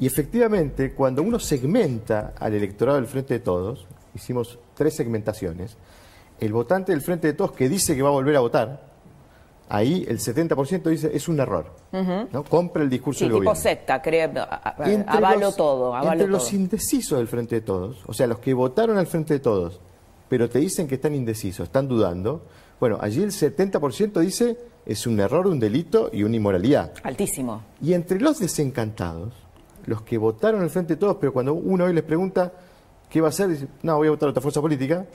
Y efectivamente, cuando uno segmenta al electorado del Frente de Todos, hicimos tres segmentaciones, el votante del Frente de Todos que dice que va a volver a votar, ahí el 70% dice es un error. ¿no? Compra el discurso del tipo gobierno. secta, cree, avalo todo. entre los indecisos del Frente de Todos, o sea, los que votaron al Frente de Todos, pero te dicen que están indecisos, están dudando, bueno, allí el 70% dice es un error, un delito y una inmoralidad. Altísimo. Y entre los desencantados, los que votaron al Frente de Todos, pero cuando uno hoy les pregunta qué va a hacer, dice, no, voy a votar a otra fuerza política,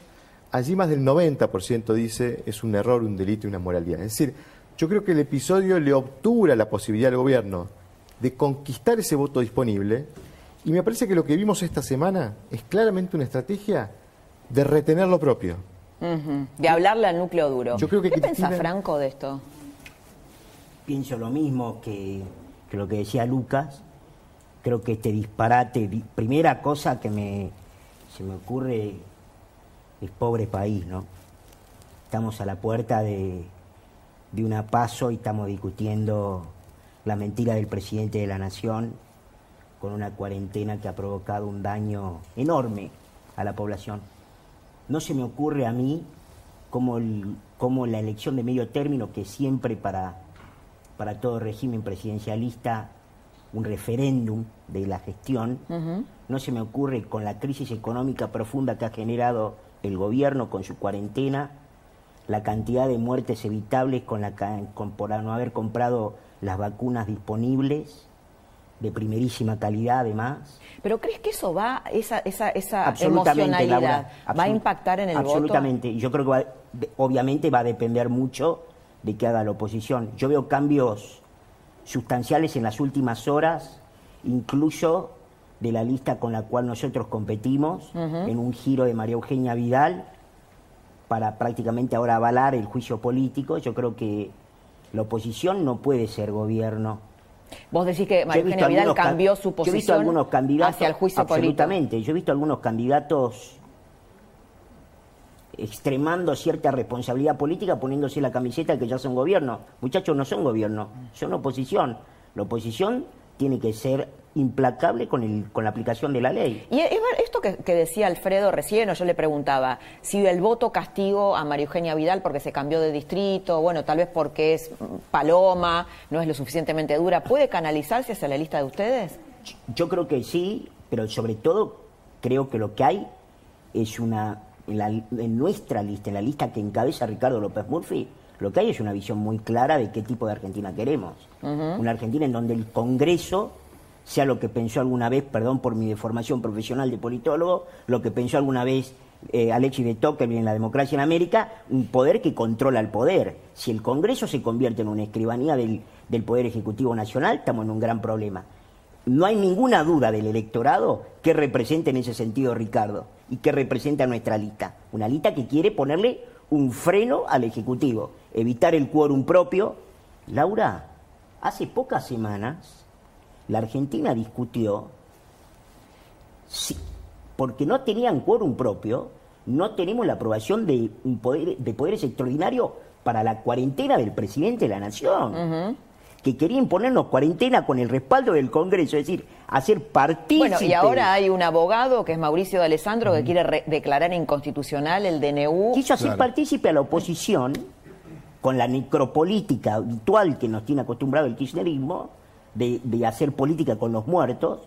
allí más del 90% dice es un error, un delito y una moralidad. Es decir, yo creo que el episodio le obtura la posibilidad al gobierno de conquistar ese voto disponible y me parece que lo que vimos esta semana es claramente una estrategia de retener lo propio. De hablarle al núcleo duro. Yo creo que ¿Qué piensa Franco de esto? Pienso lo mismo que, que lo que decía Lucas. Creo que este disparate, primera cosa que me, se me ocurre es pobre país, ¿no? Estamos a la puerta de, de una paso y estamos discutiendo la mentira del presidente de la nación con una cuarentena que ha provocado un daño enorme a la población. No se me ocurre a mí como, la elección de medio término, que siempre para, para todo régimen presidencialista un referéndum de la gestión, no se me ocurre con la crisis económica profunda que ha generado el gobierno con su cuarentena, la cantidad de muertes evitables con la, con, por no haber comprado las vacunas disponibles, de primerísima calidad además. ¿Pero crees que eso va, esa, esa, esa emocionalidad, va a impactar en el voto? Absolutamente. Yo creo que obviamente va a depender mucho de que haga la oposición. Yo veo cambios sustanciales en las últimas horas, incluso de la lista con la cual nosotros competimos, en un giro de María Eugenia Vidal, para prácticamente ahora avalar el juicio político. Yo creo que la oposición no puede ser gobierno. Vos decís que María Eugenia Vidal cambió su posición yo he visto algunos candidatos, hacia el juicio absolutamente. Yo he visto algunos candidatos extremando cierta responsabilidad política poniéndose la camiseta de que ya son gobierno. Muchachos, no son gobierno, son oposición. La oposición tiene que ser implacable con, el, con la aplicación de la ley. Y esto que, decía Alfredo recién, o yo le preguntaba, si el voto castigo a María Eugenia Vidal porque se cambió de distrito, bueno, tal vez porque es paloma, no es lo suficientemente dura, ¿puede canalizarse hacia la lista de ustedes? Yo creo que sí, pero sobre todo creo que lo que hay es una en, nuestra lista, en la lista que encabeza Ricardo López Murphy, lo que hay es una visión muy clara de qué tipo de Argentina queremos. Una Argentina en donde el Congreso sea lo que pensó alguna vez, perdón por mi deformación profesional de politólogo, lo que pensó alguna vez eh, Alexis de Tocqueville en la democracia en América, un poder que controla el poder. Si el Congreso se convierte en una escribanía del, del Poder Ejecutivo Nacional, estamos en un gran problema. No hay ninguna duda del electorado que represente en ese sentido Ricardo y que representa nuestra lista. Una lista que quiere ponerle un freno al Ejecutivo, evitar el quórum propio. Laura, hace pocas semanas la Argentina discutió, si, porque no tenían quórum propio, no tenemos la aprobación de, poder, de poderes extraordinarios para la cuarentena del presidente de la Nación que quería imponernos cuarentena con el respaldo del Congreso, es decir, hacer partícipe. Bueno, y ahora hay un abogado que es Mauricio de Alessandro que quiere declarar inconstitucional el DNU. Quiso hacer partícipe a la oposición con la necropolítica habitual que nos tiene acostumbrado el kirchnerismo, de, de hacer política con los muertos,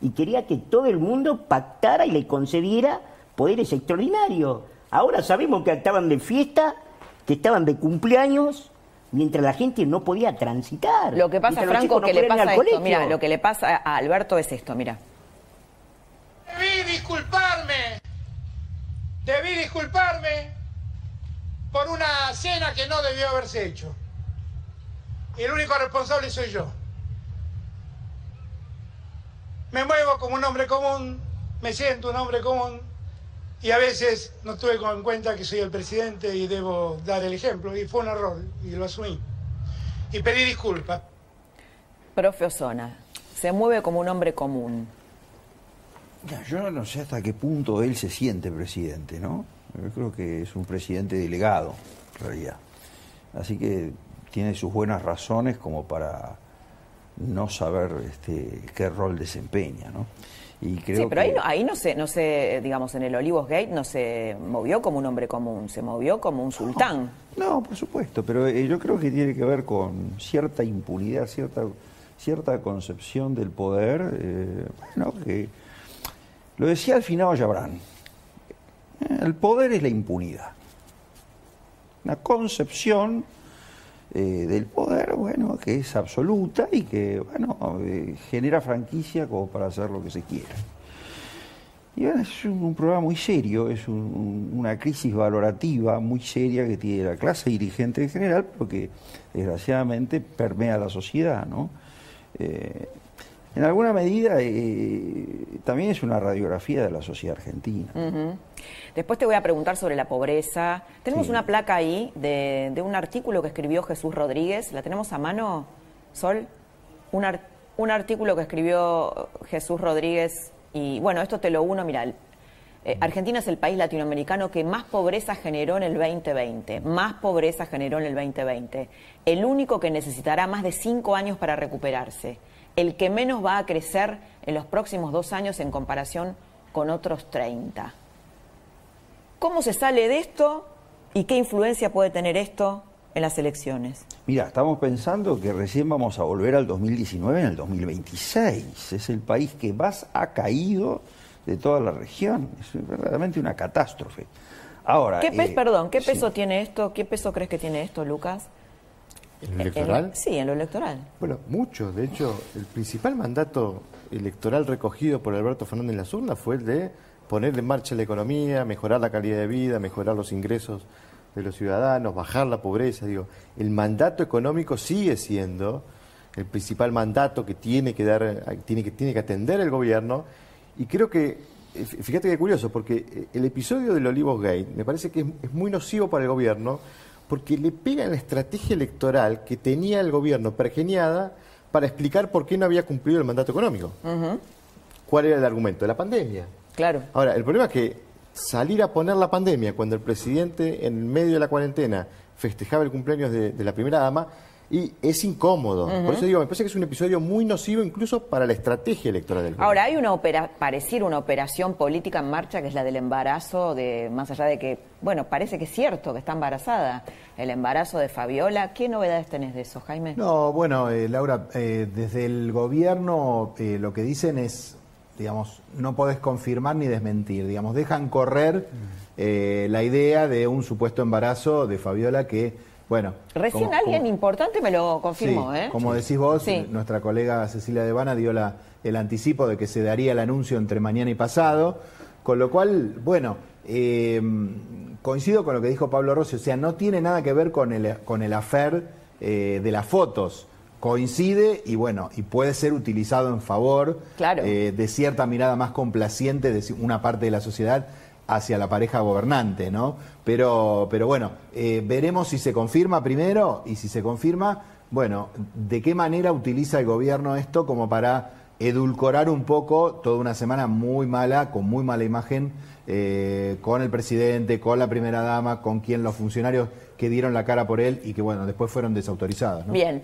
y quería que todo el mundo pactara y le concediera poderes extraordinarios. Ahora sabemos que estaban de fiesta, que estaban de cumpleaños, mientras la gente no podía transitar. Lo que pasa, Franco, que le pasa esto, mira, lo que le pasa a Alberto es esto, mira. Debí disculparme, debí disculparme por una cena que no debió haberse hecho. Y el único responsable soy yo. Me muevo como un hombre común, me siento un hombre común, y a veces no tuve en cuenta que soy el presidente y debo dar el ejemplo. Y fue un error y lo asumí. Y pedí disculpas. Profe Osona, se mueve como un hombre común. yo no sé hasta qué punto él se siente presidente, ¿no? Yo creo que es un presidente delegado, en realidad. Así que tiene sus buenas razones como para no saber este, qué rol desempeña, ¿no? sí, pero ahí, no, ahí no se, no se, digamos, en el Olivos Gate no se movió como un hombre común, se movió como un sultán. No, por supuesto, pero eh, yo creo que tiene que ver con cierta impunidad, cierta, cierta concepción del poder, eh, bueno, que lo decía al final Yabrán, el poder es la impunidad, una concepción eh, del poder, bueno, que es absoluta y que, bueno, eh, genera franquicia como para hacer lo que se quiera. Y bueno, es un, problema muy serio, es una crisis valorativa muy seria que tiene la clase dirigente en general, porque desgraciadamente permea la sociedad, ¿no? Eh, en alguna medida eh, también es una radiografía de la sociedad argentina. Después te voy a preguntar sobre la pobreza. Tenemos una placa ahí de, un artículo que escribió Jesús Rodríguez. ¿La tenemos a mano, Sol? Un, un artículo que escribió Jesús Rodríguez. Y bueno, esto te lo uno, mira, eh, Argentina es el país latinoamericano que más pobreza generó en el 2020, más pobreza generó en el 2020, el único que necesitará más de cinco años para recuperarse el que menos va a crecer en los próximos dos años en comparación con otros 30. ¿Cómo se sale de esto y qué influencia puede tener esto en las elecciones? Mira, estamos pensando que recién vamos a volver al 2019 en el 2026. Es el país que más ha caído de toda la región. Es verdaderamente una catástrofe. Ahora, ¿Qué eh, perdón, ¿qué peso tiene esto? ¿Qué peso crees que tiene esto, Lucas? ¿En lo electoral? sí, en lo electoral. Bueno, mucho. De hecho, el principal mandato electoral recogido por Alberto Fernández en las urnas fue el de poner en marcha la economía, mejorar la calidad de vida, mejorar los ingresos de los ciudadanos, bajar la pobreza. Digo, el mandato económico sigue siendo el principal mandato que tiene que dar, tiene que, tiene que atender el gobierno. Y creo que, eh, fíjate qué curioso, porque el episodio del Olivos Gate me parece que es muy nocivo para el gobierno porque le pega la estrategia electoral que tenía el gobierno pergeniada para explicar por qué no había cumplido el mandato económico. ¿Cuál era el argumento? La pandemia. Claro. Ahora, el problema es que salir a poner la pandemia cuando el presidente en medio de la cuarentena festejaba el cumpleaños de la primera dama, y es incómodo. Por eso digo, me parece que es un episodio muy nocivo incluso para la estrategia electoral del Ahora, hay una opera pareciera una operación política en marcha que es la del embarazo, de más allá de que, bueno, parece que es cierto que está embarazada, el embarazo de Fabiola. ¿Qué novedades tenés de eso, Jaime? No, bueno, eh, Laura, eh, desde el gobierno eh, lo que dicen es digamos, no podés confirmar ni desmentir, digamos, dejan correr eh, la idea de un supuesto embarazo de Fabiola que, bueno... Recién alguien importante me lo confirmó, ¿eh? Como decís vos, nuestra colega Cecilia Devana dio la, el anticipo de que se daría el anuncio entre mañana y pasado, con lo cual, bueno, eh, coincido con lo que dijo Pablo Rossi, o sea, no tiene nada que ver con el, con el afer eh, de las fotos. Coincide y bueno, y puede ser utilizado en favor eh, de cierta mirada más complaciente de una parte de la sociedad hacia la pareja gobernante, ¿no? Pero, pero bueno, eh, veremos si se confirma primero y si se confirma, bueno, de qué manera utiliza el gobierno esto como para edulcorar un poco toda una semana muy mala, con muy mala imagen, eh, con el presidente, con la primera dama, con quien los funcionarios que dieron la cara por él y que bueno, después fueron desautorizados. ¿no? Bien.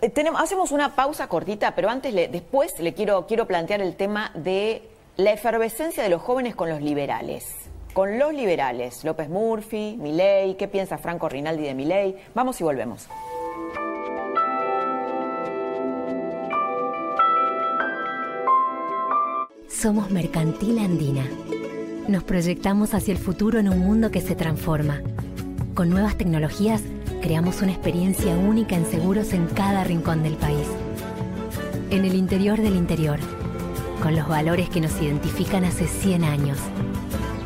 Eh, hacemos una pausa cortita, pero antes, le, después le quiero, quiero plantear el tema de la efervescencia de los jóvenes con los liberales. Con los liberales, López Murphy, Milei, ¿qué piensa Franco Rinaldi de Milei? Vamos y volvemos. Somos Mercantil Andina. Nos proyectamos hacia el futuro en un mundo que se transforma. Con nuevas tecnologías, creamos una experiencia única en seguros en cada rincón del país. En el interior del interior, con los valores que nos identifican hace 100 años.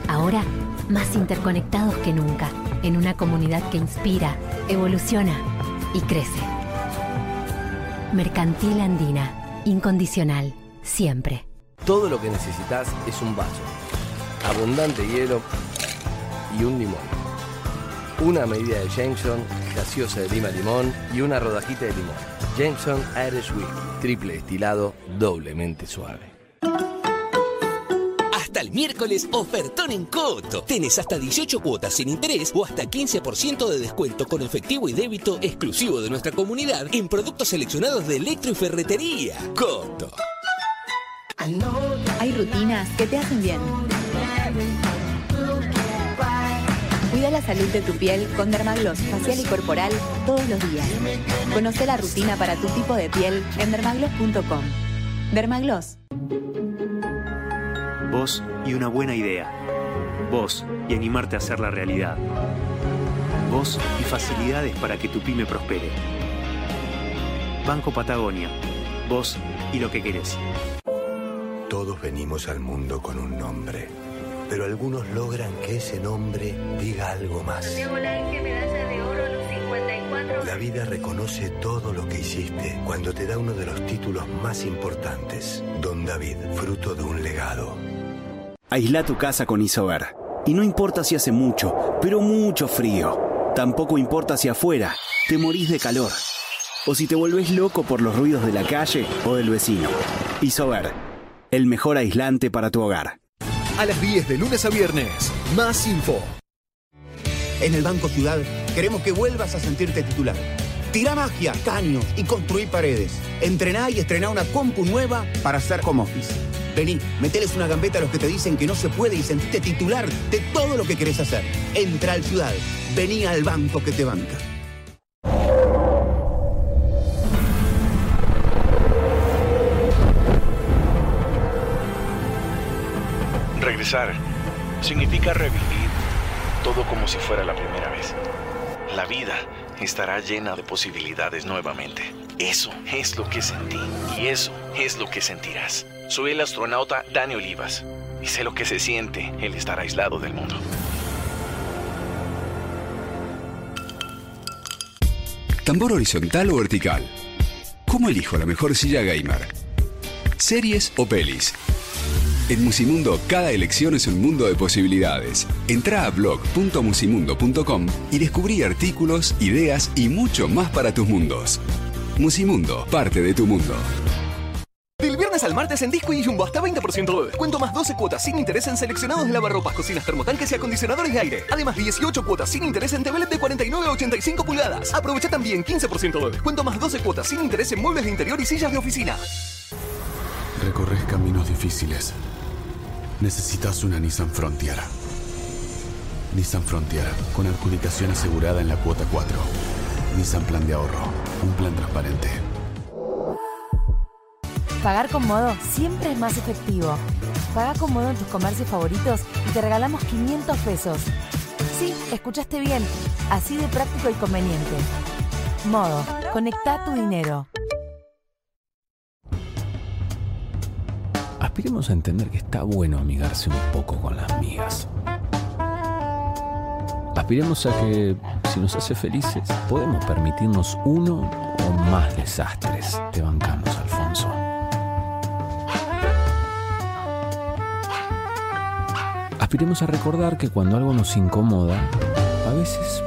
Ahora, más interconectados que nunca, en una comunidad que inspira, evoluciona y crece. Mercantil Andina, incondicional, siempre. Todo lo que necesitas es un vaso, abundante hielo y un limón una medida de Jameson, gaseosa de lima limón y una rodajita de limón. Jameson Irish Whisky, triple destilado, doblemente suave. El miércoles, ofertón en Coto. Tenés hasta 18 cuotas sin interés o hasta 15% de descuento con efectivo y débito exclusivo de nuestra comunidad en productos seleccionados de electro y ferretería. Coto. Hay rutinas que te hacen bien Cuida la salud de tu piel con Dermagloss facial y corporal todos los días. Conoce la rutina para tu tipo de piel en dermagloss.com. Dermagloss. Vos y una buena idea. Vos y animarte a hacer la realidad. Vos y facilidades para que tu pyme prospere. Banco Patagonia. Vos y lo que querés. Todos venimos al mundo con un nombre pero algunos logran que ese nombre diga algo más. La vida reconoce todo lo que hiciste cuando te da uno de los títulos más importantes. Don David, fruto de un legado. Aísla tu casa con Isover. Y no importa si hace mucho, pero mucho frío. Tampoco importa si afuera te morís de calor. O si te volvés loco por los ruidos de la calle o del vecino. Isover, el mejor aislante para tu hogar a las 10 de lunes a viernes. Más info. En el Banco Ciudad queremos que vuelvas a sentirte titular. Tira magia, caños y construí paredes. Entrená y estrená una compu nueva para hacer home office. Vení, meteles una gambeta a los que te dicen que no se puede y sentite titular de todo lo que querés hacer. Entra al Ciudad. Vení al banco que te banca. Regresar significa revivir todo como si fuera la primera vez. La vida estará llena de posibilidades nuevamente. Eso es lo que sentí y eso es lo que sentirás. Soy el astronauta Dani Olivas y sé lo que se siente el estar aislado del mundo. ¿Tambor horizontal o vertical? ¿Cómo elijo la mejor silla gamer? ¿Series o pelis? En Musimundo, cada elección es un mundo de posibilidades. Entra a blog.musimundo.com y descubrí artículos, ideas y mucho más para tus mundos. Musimundo, parte de tu mundo. Al martes en Disco y Jumbo hasta 20% de descuento más 12 cuotas sin interés en seleccionados lavarropas, cocinas, termotanques y acondicionadores de aire. Además 18 cuotas sin interés en tablet de 49 a 85 pulgadas. Aprovecha también 15% de descuento más 12 cuotas sin interés en muebles de interior y sillas de oficina. Recorres caminos difíciles necesitas una Nissan Frontier. Nissan Frontier, con adjudicación asegurada en la cuota 4. Nissan Plan de Ahorro, un plan transparente. Pagar con Modo siempre es más efectivo. Paga con Modo en tus comercios favoritos y te regalamos 500 pesos. Sí, escuchaste bien. Así de práctico y conveniente. Modo, conecta tu dinero. Aspiremos a entender que está bueno amigarse un poco con las migas. Aspiremos a que, si nos hace felices, podemos permitirnos uno o más desastres. Te bancamos, Alfonso. Aspiremos a recordar que cuando algo nos incomoda, a veces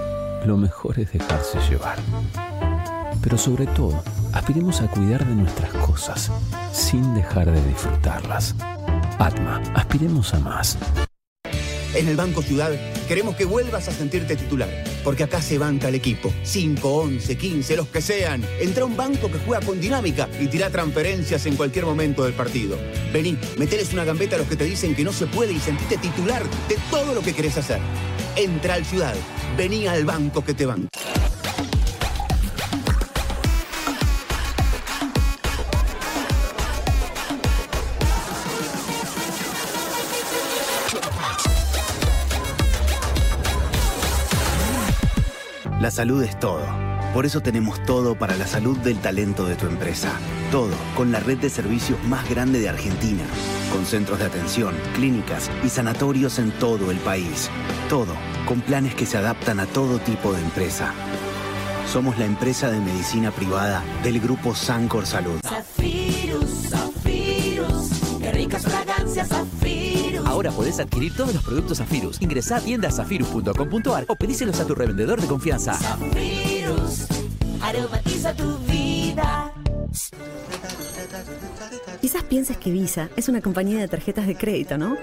lo mejor es dejarse llevar. Pero sobre todo, aspiremos a cuidar de nuestras cosas sin dejar de disfrutarlas. Atma, aspiremos a más. En el Banco Ciudad queremos que vuelvas a sentirte titular, porque acá se banca el equipo. 5, 11, 15, los que sean. Entra a un banco que juega con dinámica y tira transferencias en cualquier momento del partido. Vení, meteles una gambeta a los que te dicen que no se puede y sentite titular de todo lo que querés hacer. Entra al Ciudad, vení al banco que te banca. La salud es todo. Por eso tenemos todo para la salud del talento de tu empresa. Todo con la red de servicios más grande de Argentina. Con centros de atención, clínicas y sanatorios en todo el país. Todo con planes que se adaptan a todo tipo de empresa. Somos la empresa de medicina privada del grupo Sancor Salud. Zafirus, Zafirus, qué ricas fragancias Zafirus. Ahora podés adquirir todos los productos Zafirus. Ingresá a tiendazafirus.com.ar o pedíselos a tu revendedor de confianza. Zafirus, aromatiza tu vida. Quizás pienses que Visa es una compañía de tarjetas de crédito, ¿no?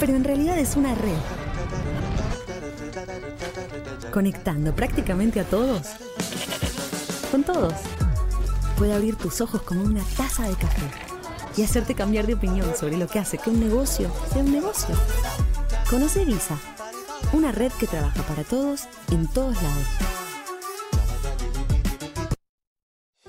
Pero en realidad es una red. Conectando prácticamente a todos. Con todos. Puede abrir tus ojos como una taza de café y hacerte cambiar de opinión sobre lo que hace que un negocio sea un negocio. Conoce Visa, una red que trabaja para todos en todos lados.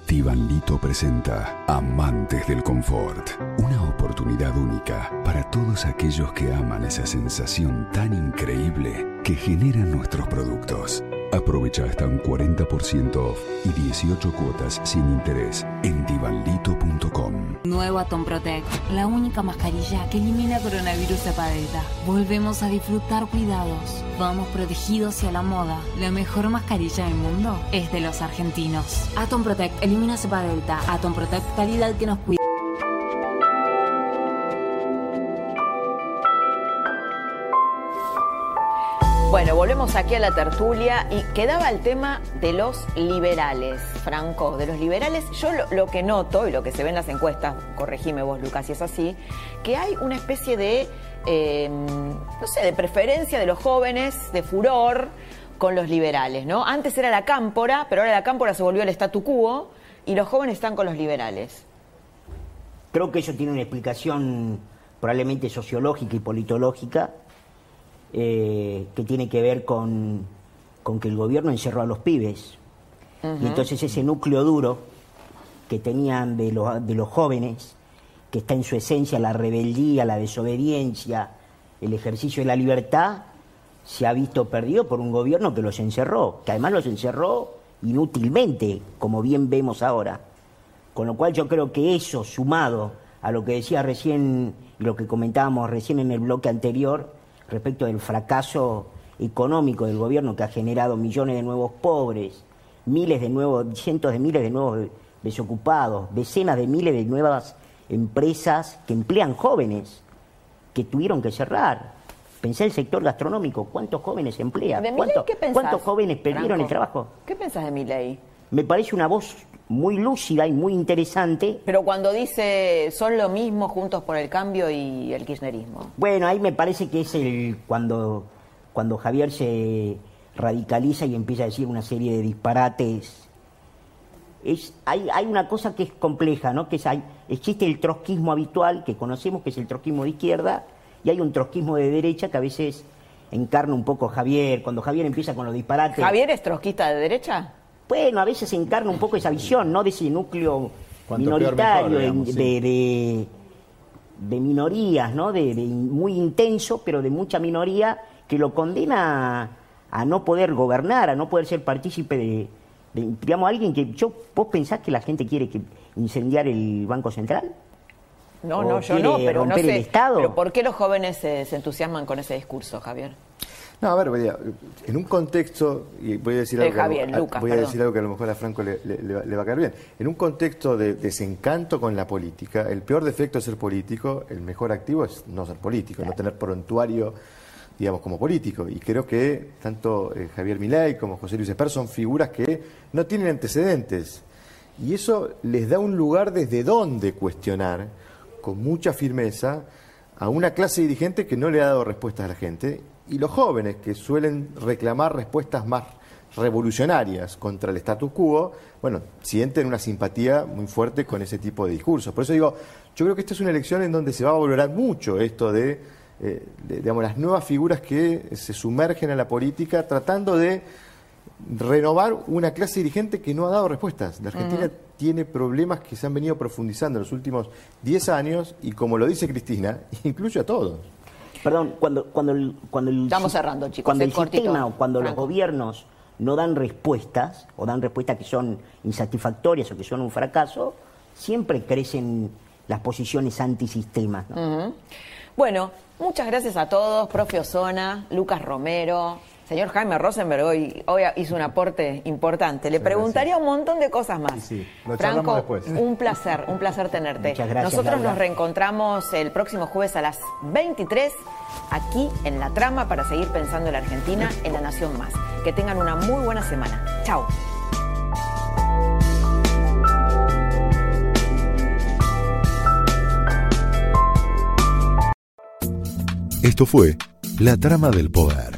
Tibanlito presenta Amantes del Confort, una oportunidad única para todos aquellos que aman esa sensación tan increíble que generan nuestros productos. Aprovecha hasta un 40% off y 18 cuotas sin interés en divanlito.com. Nuevo Atom Protect, la única mascarilla que elimina coronavirus cepadeta. Volvemos a disfrutar cuidados. Vamos protegidos y a la moda. La mejor mascarilla del mundo es de los argentinos. Atom Protect elimina cepa delta. Atom Protect calidad que nos cuida. Bueno, volvemos aquí a la tertulia y quedaba el tema de los liberales, Franco, de los liberales. Yo lo, que noto y lo que se ve en las encuestas, corregime vos Lucas si es así, que hay una especie de, eh, no sé, de preferencia de los jóvenes, de furor con los liberales, ¿no? Antes era la cámpora, pero ahora la cámpora se volvió el statu quo y los jóvenes están con los liberales. Creo que eso tiene una explicación probablemente sociológica y politológica eh, que tiene que ver con, con, que el gobierno encerró a los pibes. Uh -huh. Y entonces ese núcleo duro que tenían de, lo, de los jóvenes, que está en su esencia la rebeldía, la desobediencia, el ejercicio de la libertad, se ha visto perdido por un gobierno que los encerró, que además los encerró inútilmente, como bien vemos ahora. Con lo cual yo creo que eso, sumado a lo que decía recién, lo que comentábamos recién en el bloque anterior, respecto del fracaso económico del gobierno que ha generado millones de nuevos pobres, miles de nuevos, cientos de miles de nuevos desocupados, decenas de miles de nuevas empresas que emplean jóvenes que tuvieron que cerrar. Pensé el sector gastronómico, ¿cuántos jóvenes emplea? ¿De ¿Cuántos, qué pensás, ¿Cuántos jóvenes perdieron Franco? el trabajo? ¿Qué pensás de Milei? Me parece una voz muy lúcida y muy interesante. Pero cuando dice son lo mismo juntos por el cambio y el kirchnerismo. Bueno, ahí me parece que es el cuando, cuando Javier se radicaliza y empieza a decir una serie de disparates. Es, hay, hay una cosa que es compleja, ¿no? Que es, hay, existe el trotskismo habitual que conocemos, que es el trotskismo de izquierda, y hay un trotskismo de derecha que a veces encarna un poco Javier. Cuando Javier empieza con los disparates. ¿Javier es trotskista de derecha? Bueno, a veces encarna un poco esa visión, ¿no? De ese núcleo Cuanto peor, minoritario, mejor, de- sí. de, minorías, ¿no? De, de muy intenso, pero de mucha minoría, que lo condena a, a no poder gobernar, a no poder ser partícipe de, de, digamos, alguien que yo, vos pensás que la gente quiere que incendiar el Banco Central? No, ¿O no, yo no, pero no sé. Estado? Pero ¿por qué los jóvenes se, se entusiasman con ese discurso, Javier? No, a ver, voy a- en un contexto, y voy a decir algo, que a- Javier, a, Lucas, voy a perdón. decir algo que a lo mejor a Franco le, le- le va- a caer bien. En un contexto de desencanto con la política, el peor defecto de ser político, el mejor activo es no ser político, no tener prontuario, digamos, como político. Y creo que tanto eh, Javier Milei como José Luis Esper son figuras que no tienen antecedentes. Y eso les da un lugar desde donde cuestionar con mucha firmeza a una clase dirigente que no le ha dado respuestas a la gente y los jóvenes que suelen reclamar respuestas más revolucionarias contra el status quo, bueno, sienten una simpatía muy fuerte con ese tipo de discursos. Por eso digo, yo creo que esta es una elección en donde se va a valorar mucho esto de, eh, de, digamos, las nuevas figuras que se sumergen a la política tratando de renovar una clase dirigente que no ha dado respuestas. La Argentina tiene problemas que se han venido profundizando en los últimos 10 años y como lo dice Cristina, [LAUGHS] incluye a todos. Perdón, cuando, cuando el, cuando el, Estamos cerrando, chicos, Cuando el cortito. sistema o cuando los gobiernos no dan respuestas, o dan respuestas que son insatisfactorias o que son un fracaso, siempre crecen las posiciones antisistema. ¿no? Ujú. Bueno, muchas gracias a todos, profe Osona, Lucas Romero, señor Jaime Rosenberg, hoy, hoy hizo un aporte importante. Le preguntaría un montón de cosas más. lo charlamos Franco, después. un placer, un placer tenerte. Muchas gracias, Nosotros Laura. nos reencontramos el próximo jueves a las 23 aquí en La Trama para seguir pensando en la Argentina, en La Nación Más. Que tengan una muy buena semana. Chao. Esto fue La Trama del Poder